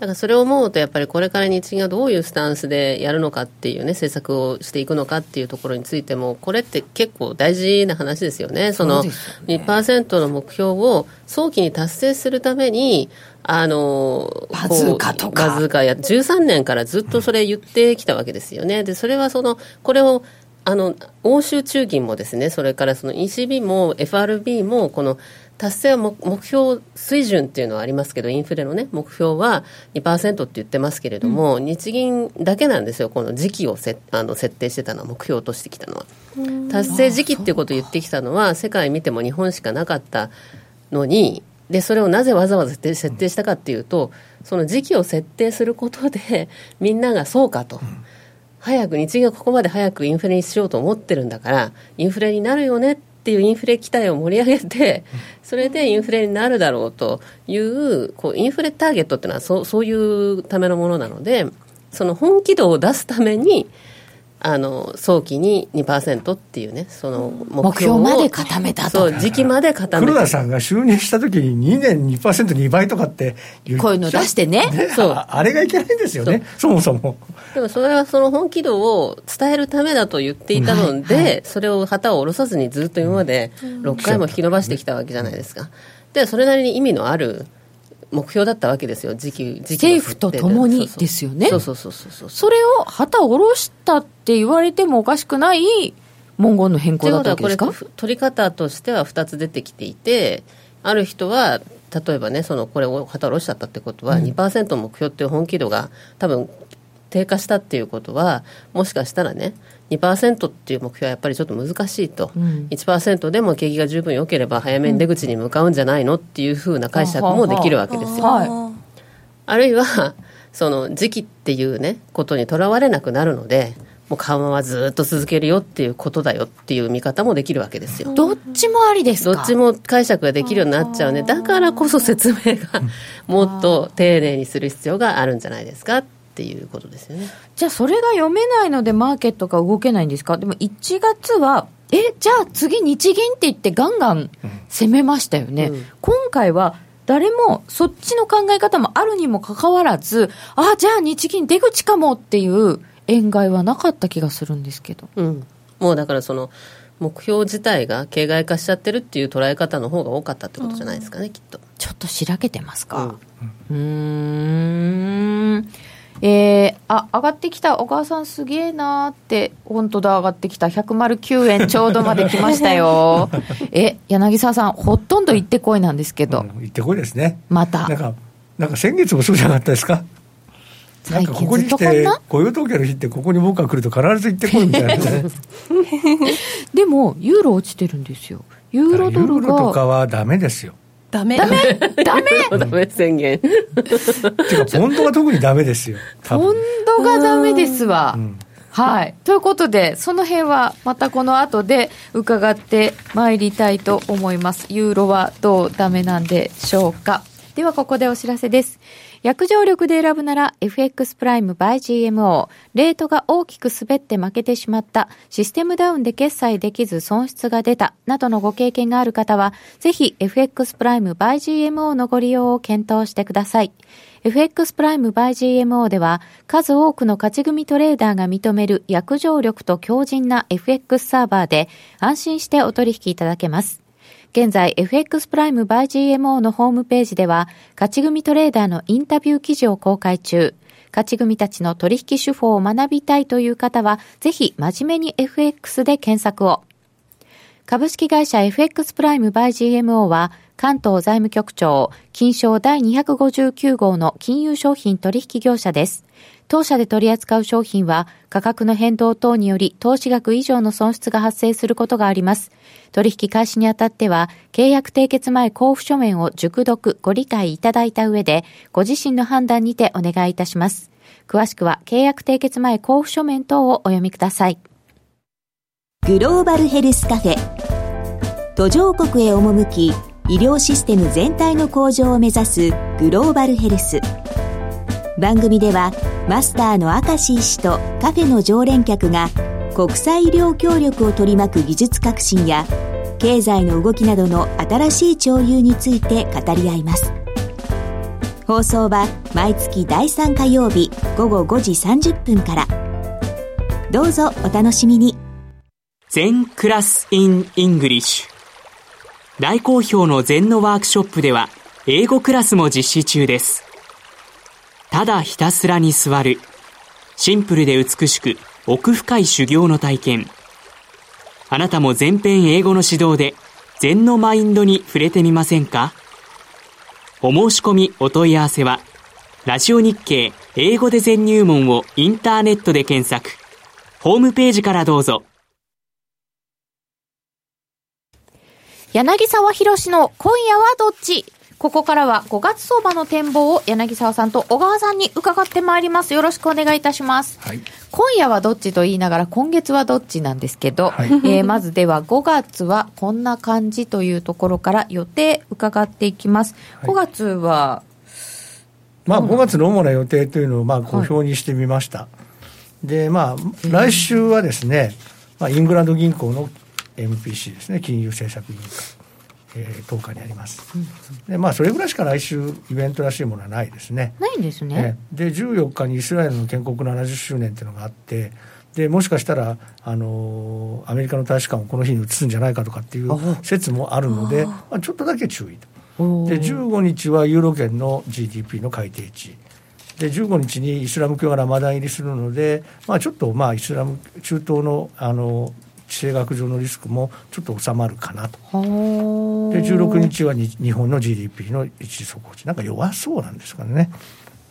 だからそれを思うとやっぱりこれから日銀がどういうスタンスでやるのかっていうね政策をしていくのかっていうところについてもこれって結構大事な話ですよね。そのそうですよね。2%の目標を早期に達成するためにあのバズーカとか。バズーカや13年からずっとそれ言ってきたわけですよね。でそれはそのこれをあの欧州中銀もですねそれからその ECB も FRB もこの達成は目目標水準っていうのはありますけどインフレのね目標は2%って言ってますけれども、日銀だけなんですよこの時期をせあの設定してたのは目標としてきたのは。達成時期っていうことを言ってきたのは世界見ても日本しかなかったのにでそれをなぜわざわざ設定したかっていうとその時期を設定することでみんながそうかと。早く日銀がここまで早くインフレにしようと思ってるんだからインフレになるよねっていうインフレ期待を盛り上げてそれでインフレになるだろうというこうインフレターゲットっていうのはそうそういうためのものなのでその本気度を出すためにあの早期に2%っていうねその目標を目標まで固めたと。時期まで固めた。黒田さんが就任した時に2年 2%2 倍とかって言っこういうの出してね。そう。ああれがいけないんですよね。そもそも。でもそれはその本気度を伝えるためだと言っていたので、それを旗を下ろさずにずっと今まで6回も引き伸ばしてきたわけじゃないですか。で、それなりに意味のある目標だったわけですよ、時期、時期の政府と共にですよね。そうそうそうそう。そう。それを旗を下ろしたって言われてもおかしくない文言の変更だったわけですか？ということはこれ取り方としては2つ出てきていてある人は例えばねそのこれを旗を下ろしちゃったってことは、2%目標っていう本気度が多分低下したっていうことはもしかしたらね2%っていう目標はやっぱりちょっと難しいと、ん。1%でも景気が十分良ければ早めに出口に向かうんじゃないのっていうふうな解釈もできるわけですよ。はい。ああるいはその時期っていうねことにとらわれなくなるのでもう緩和はずっと続けるよっていうことだよっていう見方もできるわけですよ。どっちもありですか？どっちも解釈ができるようになっちゃうね。だからこそ説明がもっと丁寧にする必要があるんじゃないですかっていうことですよね。じゃあそれが読めないのでマーケットが動けないんですか？でも1月はえじゃあ次日銀って言ってガンガン攻めましたよね、うん。今回は誰もそっちの考え方もあるにもかかわらずあじゃあ日銀出口かもっていう円買いはなかった気がするんですけど。うん、もうだからその目標自体が形骸化しちゃってるっていう捉え方の方が多かったってことじゃないですかね、きっと。ちょっとしらけてますか？うんえー、あ上がってきた。小川さんすげえなーって。本当だ上がってきた。109円ちょうどまで来ましたよ。え柳沢さんほとんど行ってこいなんですけど、うん行ってこいですね。また。なんかなんか先月もそうじゃなかったですか？なんかここに来てな？雇用統計の日ってここに僕が来ると必ず行ってこいみたいなね。でもユーロ落ちてるんですよ。ユーロドルユーロとかがはダメですよダメダメ？ダメ？ダメ宣言。ていうかポンドは特にダメですよ多ポン分ドがダメですわ、うんはい。ということで、その辺はまたこの後で伺ってまいりたいと思います。ユーロはどうダメなんでしょうか。ではここでお知らせです。約定力で選ぶなら FX プライム by GMO。レートが大きく滑って負けてしまった。システムダウンで決済できず損失が出た。などのご経験がある方は、ぜひ FX プライム by GMO のご利用を検討してください。FX プライム by GMO では数多くの勝ち組トレーダーが認める約定力と強靭な FX サーバーで安心してお取引いただけます。現在 FX プライム by GMO のホームページでは勝ち組トレーダーのインタビュー記事を公開中。勝ち組たちの取引手法を学びたいという方はぜひ真面目に FX で検索を。株式会社 FX プライムバイ GMO は関東財務局長金賞第259号の金融商品取引業者です。当社で取り扱う商品は価格の変動等により投資額以上の損失が発生することがあります。取引開始にあたっては契約締結前交付書面を熟読ご理解いただいた上でご自身の判断にてお願いいたします。詳しくは契約締結前交付書面等をお読みください。グローバルヘルスカフェ途上国へ赴き医療システム全体の向上を目指すグローバルヘルス番組ではマスターの明石医師とカフェの常連客が国際医療協力を取り巻く技術革新や経済の動きなどの新しい潮流について語り合います。放送は毎月第3火曜日午後5時30分から。どうぞお楽しみに。 Zen class in English 大好評の禅のワークショップでは英語クラスも実施中です。ただひたすらに座る。シンプルで美しく奥深い修行の体験。あなたも全編英語の指導で禅のマインドに触れてみませんか？お申し込みお問い合わせはラジオ日経英語で全入門をインターネットで検索。ホームページからどうぞ。柳沢博の今夜はどっち？ここからは5月相場の展望を柳沢さんと小川さんに伺ってまいります。よろしくお願いいたします。はい。今夜はどっちと言いながら今月はどっちなんですけど、はい。えーまずでは5月はこんな感じというところから予定伺っていきます。はい。5月は、まあ、5月の主な予定というのをまあ公表にしてみました、でまあ来週はですね、まあ、イングランド銀行の MPC ですね。金融政策委員会、えー10日にあります、でまあそれぐらいしか来週イベントらしいものはないですね。ないんですね。ええ。で14日にイスラエルの建国70周年っていうのがあってでもしかしたら、あのーアメリカの大使館をこの日に移すんじゃないかとかっていう説もあるのでまあ、ちょっとだけ注意と。で15日はユーロ圏の GDP の改定値で15日にイスラム教がラマダン入りするので、まあ、ちょっとまあイスラム中東のあの地政学上のリスクもちょっと収まるかなとはで16日はに日本の GDP の一時速報値なんか弱そうなんですからね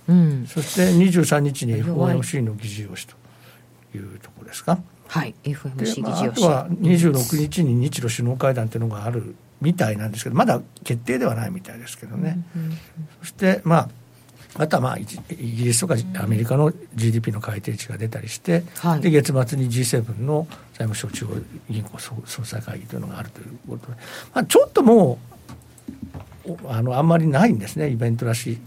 うん。そして23日に FOMC の議事要旨というところですかはい。で FMC まあ、議事要あとは旨。26日に日露首脳会談というのがあるみたいなんですけどまだ決定ではないみたいですけどね、そしてまああとはまあイギリスとかアメリカの GDP の改定値が出たりして、はい。で月末に G7 の財務省中央銀行総総裁会議というのがあるということで、まあ、ちょっともうおあのあんまりないんですねイベントらしい。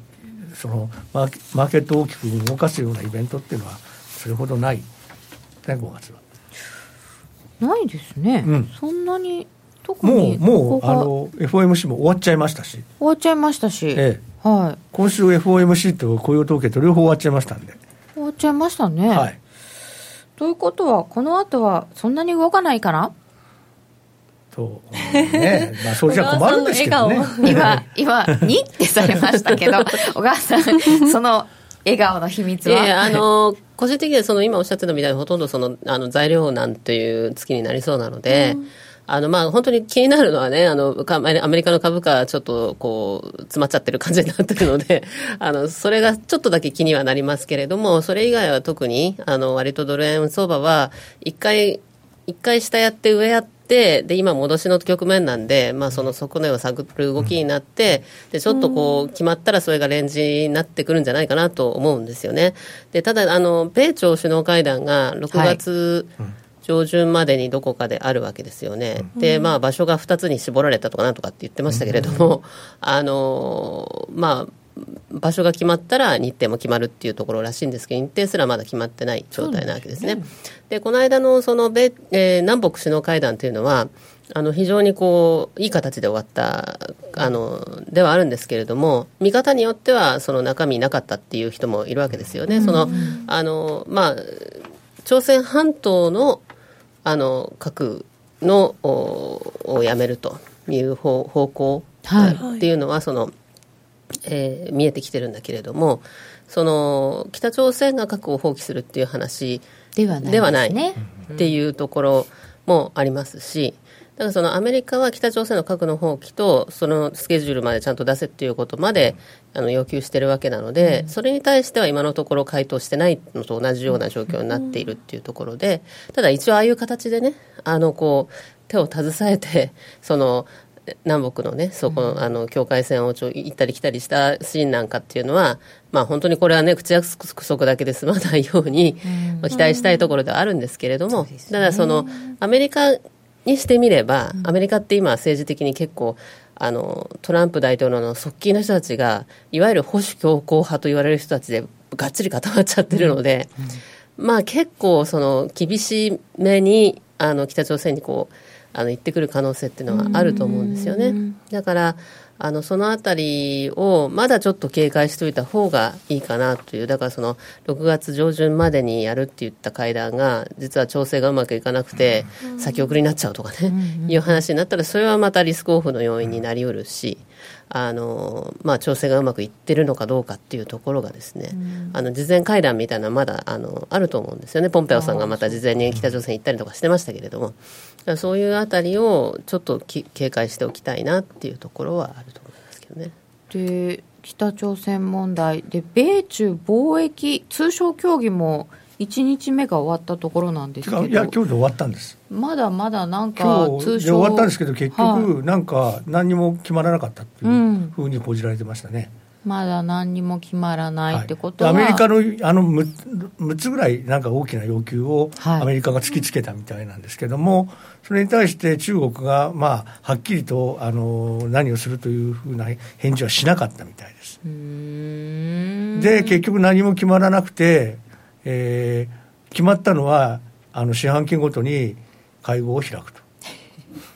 そのマーケマーケットを大きく動かすようなイベントっていうのはそれほどない、ね、5月は。ないですね。うん。そんなに、特もにう、もう、あの、FOMC も終わっちゃいましたし、終わっちゃいましたし、ええはい。今週 FOMC と雇用統計と両方終わっちゃいましたんで、終わっちゃいましたね。はい。ということは、この後はそんなに動かないかな？と、ね、まあ、それじゃ困るんですけどね。今、今、にってされましたけど、小川さん、その笑顔の秘密は？いやあの個人的にはその今おっしゃってたみたいにほとんどそのあの材料難という月になりそうなので、あのまあ本当に気になるのはねあのかアメリカの株価ちょっとこう詰まっちゃってる感じになってるので あのそれがちょっとだけ気にはなりますけれどもそれ以外は特にあの割とドル円相場は一回一回下やって上やって、で、今戻しの局面なんで、まあその底値を探る動きになって、で、ちょっとこう決まったらそれがレンジになってくるんじゃないかなと思うんですよね。で、ただ、あの、米朝首脳会談が6月、上旬までにどこかであるわけですよね。で、まあ場所が2つに絞られたとかなんとかって言ってましたけれども、あの、まあ、場所が決まったら日程も決まるっていうところらしいんですけど、日程すらまだ決まってない状態なわけですね。でこの間のその米、えー南北首脳会談というのは、あの非常にこういい形で終わったあのではあるんですけれども、見方によってはその中身なかったっていう人もいるわけですよね。そのあのまあ朝鮮半島のあの核のおをやめるという方方向、はいっていうのはその、えー見えてきてるんだけれどもその北朝鮮が核を放棄するっていう話ではないね。っていうところもありますし、だからそのアメリカは北朝鮮の核の放棄とそのスケジュールまでちゃんと出せっていうことまであの要求してるわけなので、それに対しては今のところ回答してないのと同じような状況になっているっていうところで、ただ一応ああいう形でね、あのこう手を携えて その南北のね、そこの、あの、境界線をちょ行ったり来たりしたシーンなんかっていうのは、まあ本当にこれはね、口約束だけで済まないように、まあ期待したいところではあるんですけれども、ただその、アメリカにしてみれば、アメリカって今政治的に結構、あの、トランプ大統領の側近の人たちが、いわゆる保守強硬派と言われる人たちで、がっちり固まっちゃってるので、まあ、結構その厳しめにあの北朝鮮にこうあの行ってくる可能性っていうのはあると思うんですよね。だからあのそのあたりをまだちょっと警戒しておいた方がいいかなという、だからその6月上旬までにやるって言った会談が、実は調整がうまくいかなくて、先送りになっちゃうとかね、いう話になったら、それはまたリスクオフの要因になりうるし、あのまあ、調整がうまくいってるのかどうかっていうところがですね、あの事前会談みたいなまだあのあると思うんですよね、ポンペオさんがまた事前に北朝鮮行ったりとかしてましたけれども。そういうあたりをちょっと警戒しておきたいなっていうところはあると思いますけどね。で北朝鮮問題。で米中貿易通商協議も1日目が終わったところなんですけど。いや今日で終わったんです。まだまだなんか通商で終わったんですけど結局なんか何にも決まらなかったっていうふうに報じられてましたね、うんまだ何にも決まらないってことは、はい、アメリカのあの 6, 6, つぐらいなんか大きな要求をアメリカが突きつけたみたいなんですけども、はい、それに対して中国が、まあ、はっきりとあの何をするというふうな返事はしなかったみたいです。で結局何も決まらなくて、えー、決まったのはあの四半期ごとに会合を開くと。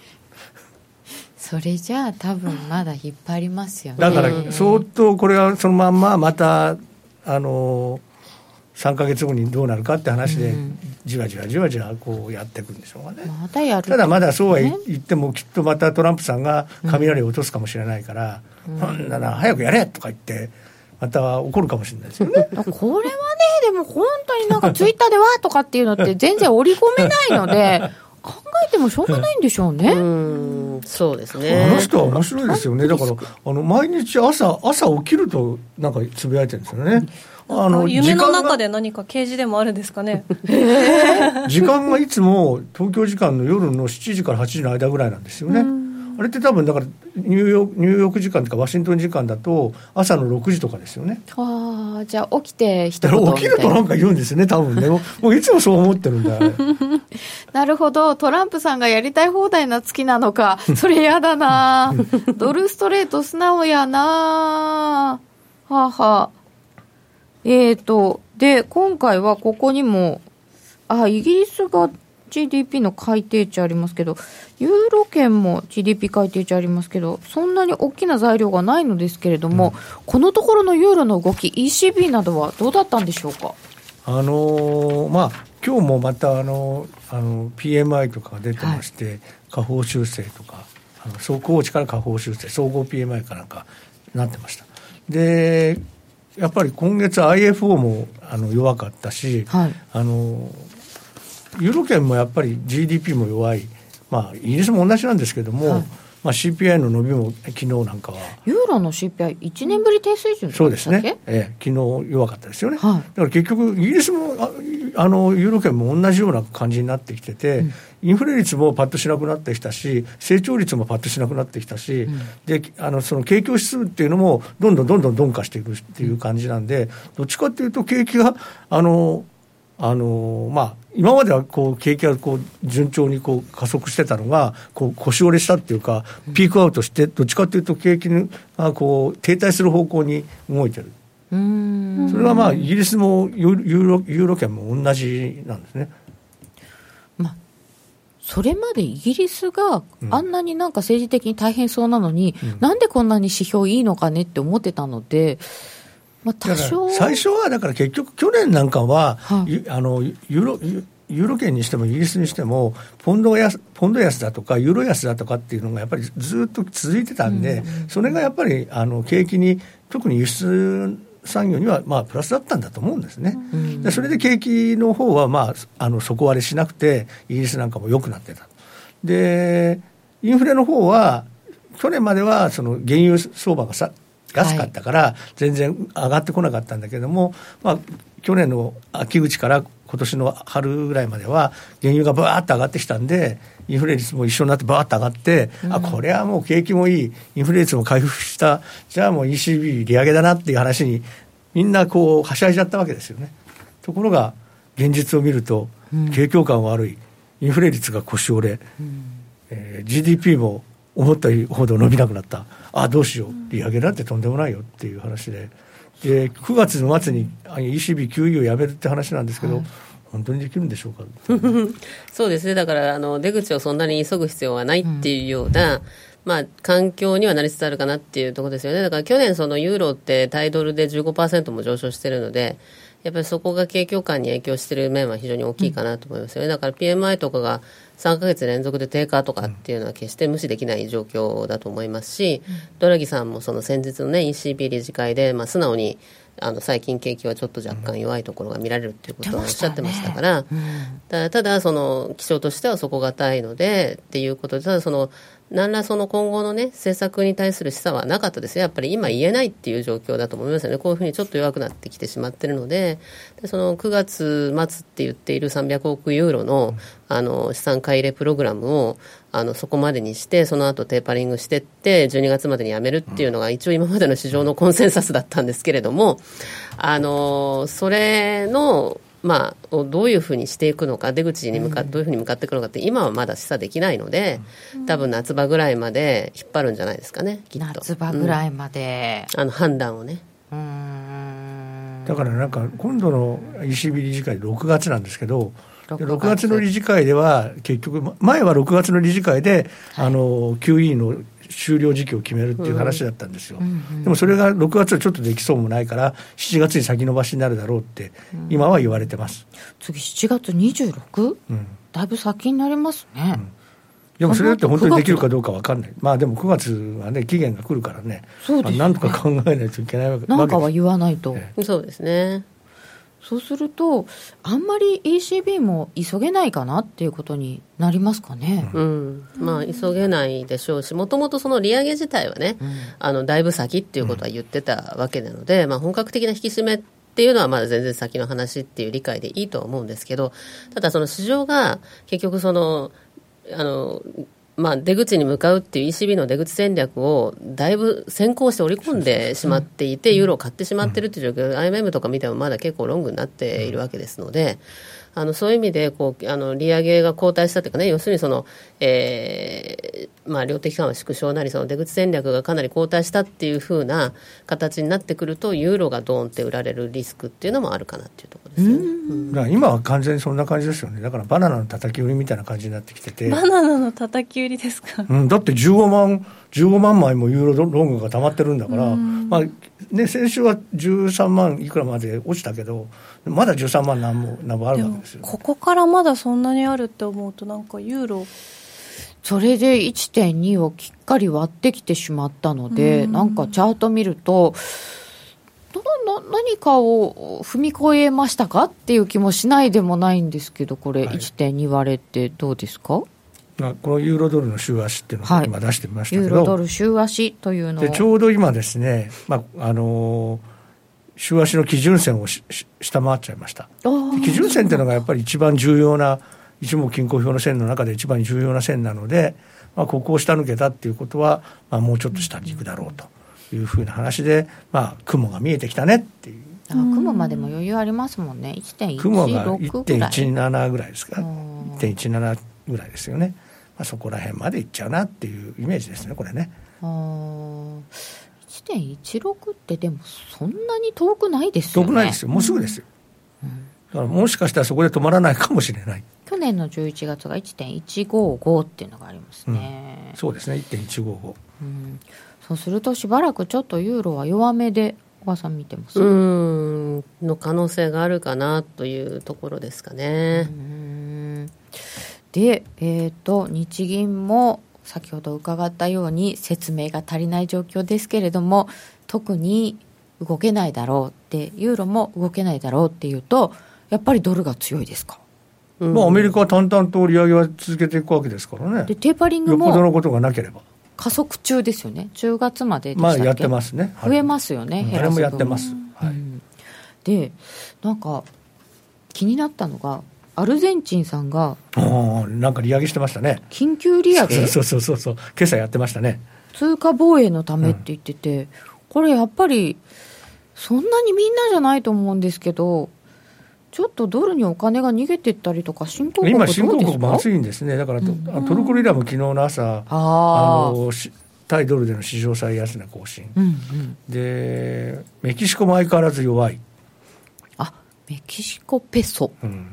それじゃあ多分まだ引っ張りますよねだから相当これはそのまんままたあの3か月後にどうなるかって話で、じわじわじわじわこうやっていくんでしょうかね、またやる、ただまだそうは言ってもきっとまたトランプさんが雷を落とすかもしれないから、うん、そんなな早くやれとか言ってまた怒るかもしれないですよね。これはねでも本当になんかツイッターでわとかっていうのって 全然織り込めないので考えてもしょうがないんでしょうね。うそうですね。あの人は面白いですよね。だから、あの、毎日朝、朝起きると、なんかつぶやいてるんですよね。あの夢の中で何か掲示でもあるんですかね。時間がいつも東京時間の夜の7時から8時の間ぐらいなんですよね。あれって多分だからニューヨークニューヨーク時間とかワシントン時間だと朝の6時とかですよね。ああじゃあ起きて一言起きるとなんか言うんですね多分ね。もういつもそう思ってるんだ なるほど。トランプさんがやりたい放題な月なのか。それやだな。ドルストレート素直やな。はあ、はあ、えーとで今回はここにもあイギリスが GDP の改定値ありますけど、ユーロ圏も GDP 改定値ありますけど、そんなに大きな材料がないのですけれども、うん、このところのユーロの動き、ECB などはどうだったんでしょうか？あのー、まあ今日もまたあのあの PMI とかが出てまして、はい、下方修正とかあの総合値から下方修正総合 PMI かなんかなってました。でやっぱり今月 IFO もあの弱かったし、はい、あのユーロ圏もやっぱり GDP も弱い、まあ、イギリスも同じなんですけども、はい、まあ、CPI の伸びも昨日なんかは。ユーロの CPI、1年ぶり低水準そうですね、ええ、昨日弱かったですよね、はい、だから結局、イギリスもああのユーロ圏も同じような感じになってきてて、うん、インフレ率もパッとしなくなってきたし、成長率もパッとしなくなってきたし、うん、であのその景況指数っていうのも、どんどんどんどん鈍化していくっていう感じなんで、どっちかっていうと、景気があのあのまあ、今まではこう景気がこう順調にこう加速してたのがこう腰折れしたっていうかピークアウトしてどっちかというと景気がこう停滞する方向に動いてるそれはまあイギリスもユーロユーロ圏も同じなんですね。まあそれまでイギリスがあんなになんか政治的に大変そうなのに、うん、なんでこんなに指標いいのかねって思ってたので、まあ、多少最初はだから結局、去年なんかは、はあのユーロユーロ圏にしてもイギリスにしてもポンド安、ポンド安だとか、ユーロ安だとかっていうのがやっぱりずっと続いてたんで、うんうん、それがやっぱりあの景気に、特に輸出産業にはまあプラスだったんだと思うんですね、うん、でそれで景気の方はまああの底割れしなくて、イギリスなんかも良くなってた。でインフレの方は去年まではその原油相場がさ安かったから、全然上がってこなかったんだけども、まあ、去年の秋口から今年の春ぐらいまでは、原油がばーっと上がってきたんで、インフレ率も一緒になってばーっと上がって、うん、あこれはもう景気もいい、インフレ率も回復した、じゃあもう ECB 利上げだなっていう話に、みんなこう、はしゃいじゃったわけですよね。ところが、現実を見ると、景況感悪い、インフレ率が腰折れ、うん、えー、GDP も思ったほど伸びなくなった、あどうしよう、利上げなんてとんでもないよっていう話で、で9月の末に ECB、QE をやめるって話なんですけど、はい、本当にできるんでしょうか？そうですね、だからあの出口をそんなに急ぐ必要はないっていうような、まあ、環境にはなりつつあるかなっていうところですよね、だから去年、そのユーロってタイドルで15%も上昇してるので、やっぱりそこが景況感に影響している面は非常に大きいかなと思いますよね、だから PMI とかが3か月連続で低下とかっていうのは決して無視できない状況だと思いますし、ドラギさんもその先日の、ね、ECB 理事会で、まあ、素直にあの最近景気はちょっと若干弱いところが見られるということをおっしゃってましたから、たただ、その気象としては底堅いのでっていうことで、ただその、何らその今後のね、政策に対する示唆はなかったですよ。やっぱり今言えないっていう状況だと思いますよね。こういうふうにちょっと弱くなってきてしまってるので、でその9月末って言っている300億ユーロのあの資産買い入れプログラムをあのそこまでにして、その後テーパリングしてって、12月までにやめるっていうのが、一応今までの市場のコンセンサスだったんですけれども、あのそれのまあ、をどういうふうにしていくのか、出口に向か、どういうふうに向かっていくのかって、今はまだ示唆できないので、多分夏場ぐらいまで引っ張るんじゃないですかね、きっと。夏場ぐらいまで。うん、あの判断をね。だからなんか、今度の ECB 理事会、6月なんですけど、6月の理事会では、結局、前は6月の理事会で、はい、あの QE の終了時期を決めるっていう話だったんですよ、でもそれが6月はちょっとできそうもないから、7月に先延ばしになるだろうって、今は言われてます、次、7月 26? うん、だいぶ先になりますね。うん。でもそれだって本当にできるかどうか分かんない、まあでも9月はね、期限が来るからね、そうですね。なんとか考えないといけないわけなんかは言わないと、そうですね。そうすると、あんまり ECB も急げないかなっていうことになりますかね、うん、まあ、急げないでしょうし、もともとその利上げ自体はね、うん、あのだいぶ先っていうことは言ってたわけなので、まあ、本格的な引き締めっていうのはまだ全然先の話っていう理解でいいとは思うんですけど、ただ、その市場が結局その、あのまあ、出口に向かうっていう ECB の出口戦略をだいぶ先行して織り込んでしまっていて、ユーロを買ってしまってるっていう状況、IMM とか見てもまだ結構ロングになっているわけですので、あのそういう意味でこうあの利上げが後退したというかね、要するにその、えーまあ、量的緩和縮小なり、その出口戦略がかなり後退したっていうふうな形になってくると、ユーロがドーンって売られるリスクっていうのもあるかなっていうところですよね、うん、今は完全にそんな感じですよね、だからバナナの叩き売りみたいな感じになってきてて、バナナの叩き売りですか、うん、だって15万、15万枚もユーロロングが溜まってるんだから、まあね、先週は13万いくらまで落ちたけど、まだ13万何も何もあるわけですよ、ここからまだそんなにあるって思うと、なんかユーロ。それで1.2をきっかり割ってきてしまったので、ん。なんかチャート見ると、な何かを踏み越えましたかっていう気もしないでもないんですけど、これ、1.2割れってどうですか、まあ、このユーロドルの週足っていうのを今出してみましたけど、ユーロドル週足というのでちょうど今ですね、まああのー、週足の基準線を下回っちゃいました。基準線っていうのがやっぱり一番重要な一目均衡表の線の中で一番重要な線なので、まあ、ここを下抜けたっていうことは、まあ、もうちょっと下に行くだろうというふうな話で、まあ、雲が見えてきたねっていう。あ雲までも余裕ありますもんね、1.16雲が1.17ぐらい。ですか、1.17ぐらいですよね、まあ、そこら辺までいっちゃうなっていうイメージですね、これね。1.16ってでもそんなに遠くないですよね。遠くないですよ、もうすぐですよ。うん、だからもしかしたらそこで止まらないかもしれない。去年の11月が1.155っていうのがありますね、うん、そうですね。1.155、うん、そうするとしばらくちょっとユーロは弱めで小川さん見てます？うん。の可能性があるかなというところですかね。で、えーと、日銀も先ほど伺ったように説明が足りない状況ですけれども特に動けないだろうでユーロも動けないだろうっていうとやっぱりドルが強いですか？まあ、アメリカは淡々と利上げは続けていくわけですからね、でテーパリングもよっぽどのことがなければ。加速中ですよね、10月までまあやってますね、増えますよね、あれもやってます、はい、で、なんか気になったのが、アルゼンチンさんが、なんか利上げしてましたね、緊急利上げ？そうそうそうそう、今朝やってましたね。通貨防衛のためって言ってて、うん、これやっぱり、そんなにみんなじゃないと思うんですけど、ちょっとドルにお金が逃げていったりとか、新興国今、新興国まずいんですね、だから、うん、トルコリラも昨日の朝、あの対ドルでの史上最安値更新、うんうん、でメキシコも相変わらず弱い。あメキシコペソ、うん、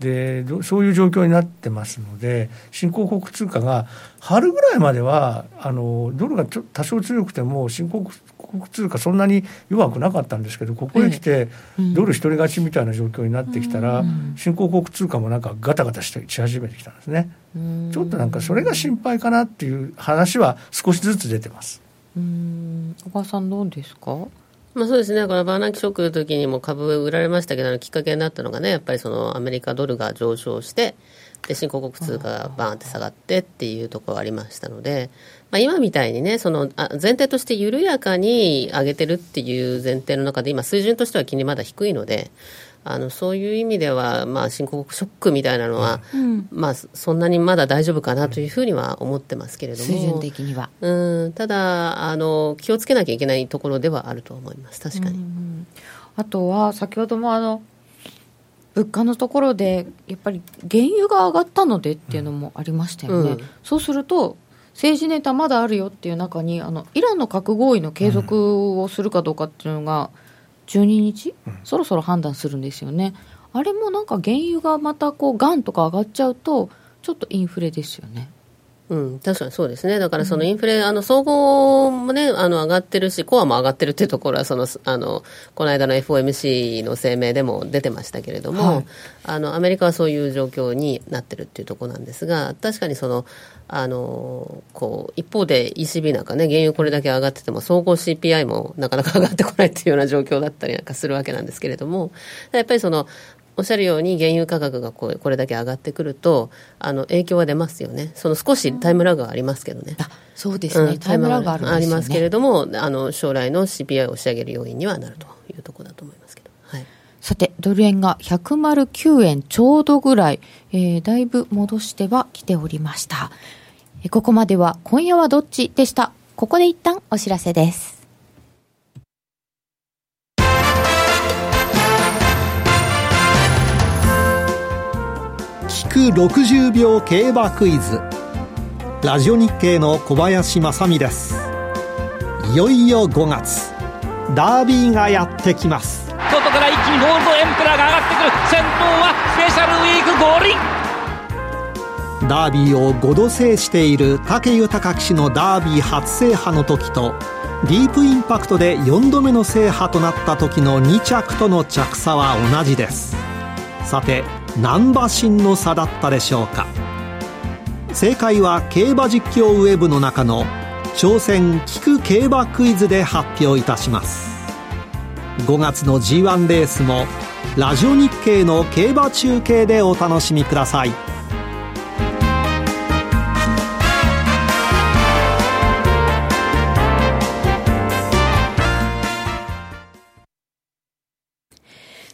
でそういう状況になってますので、新興国通貨が春ぐらいまでは、あのドルがちょ多少強くても、新興国通貨、そんなに弱くなかったんですけど、ここへ来て、ドル一人勝ちみたいな状況になってきたら、新興国通貨もなんかガタガタしてし始めてきたんですね。ちょっとなんかそれが心配かなっていう話は少しずつ出てます。うん。小川さんどうですか？まあ、そうですね、このバーナンキショックの時にも株売られましたけど、きっかけになったのがね、やっぱりそのアメリカドルが上昇して、で新興国通貨がバーンって下がってっていうところがありましたので、まあ、今みたいにね、そのあ前提として緩やかに上げてるっていう前提の中で、今、水準としては金利まだ低いので、あのそういう意味では、まあ、新興国ショックみたいなのは、うん、まあ、そんなにまだ大丈夫かなというふうには思ってますけれども、水準的には。うんただあの、気をつけなきゃいけないところではあると思います、確かに。あとは先ほどもあの物価のところで、やっぱり原油が上がったのでっていうのもありましたよね、うん、そうすると、政治ネタまだあるよっていう中に、あのイランの核合意の継続をするかどうかっていうのが、うん12日、うん、そろそろ判断するんですよね。あれもなんか原油がまたこうガンとか上がっちゃうとちょっとインフレですよね。うん、確かにそうですね。だからそのインフレ、うん、あの、総合もね、あの、上がってるし、コアも上がってるっていうところは、その、あの、この間の FOMC の声明でも出てましたけれども、はい、あの、アメリカはそういう状況になってるっていうところなんですが、確かにその、あの、こう、一方で ECB なんかね、原油これだけ上がってても、総合 CPI もなかなか 上がってこないっていうような状況だったりなんかするわけなんですけれども、やっぱりその、おっしゃるように原油価格がここれだけ上がってくるとあの影響は出ますよね、その少しタイムラグはありますけどね、あそうですね、うん、タイムラグある、ね、ありますけれどもあの、将来の CPI を押し上げる要因にはなるというところだと思いますけど。さて、ドル円が109円ちょうどぐらい、えー、だいぶ戻してはきておりました。ここまでは今夜はどっちでした？ここで一旦お知らせです。聞く60秒競馬クイズラジオ日経の小林正美ですいよいよ5月ダービーがやってきますにゴールドエンペラーが上がってくる。先頭はスペシャルウィーク五輪。ダービーを5度制している武豊騎手のダービー初制覇の時とディープインパクトで4度目の制覇となった時の2着との着差は同じです。さて何馬身の差だったでしょうか。正解は競馬実況ウェブの中の挑戦聞く競馬クイズで発表いたします。5月の G1 レースもラジオ日経の競馬中継でお楽しみください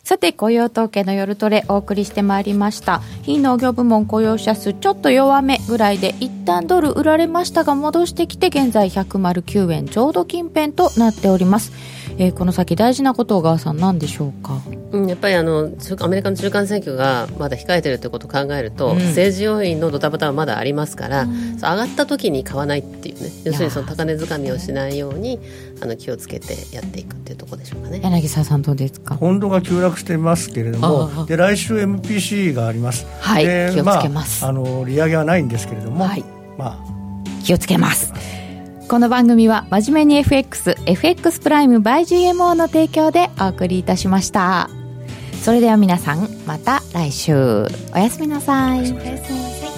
さて、雇用統計の夜トレお送りしてまいりました。非農業部門雇用者数ちょっと弱めぐらいで一旦ドル売られましたが戻してきて現在109円ちょうど近辺となっております。えー、この先大事なこと小川さん何でしょうか、うん、やっぱりあのアメリカの中間選挙がまだ控えてるということを考えると、うん、政治要因のドタバタはまだありますから、うん、上がった時に買わないっていうね。要するにその高値掴みをしないようにあの気をつけてやっていくっていうところでしょうかね。柳沢さんどうですか？本土が急落してますけれどもで来週 MPC があります。はい気をつけます、まあ、あの利上げはないんですけれども、はい、まあ。気をつけますこの番組は真面目に FX、FX プライム by GMO の提供でお送りいたしました。それでは皆さん、また来週。おやすみなさい。おやすみなさい。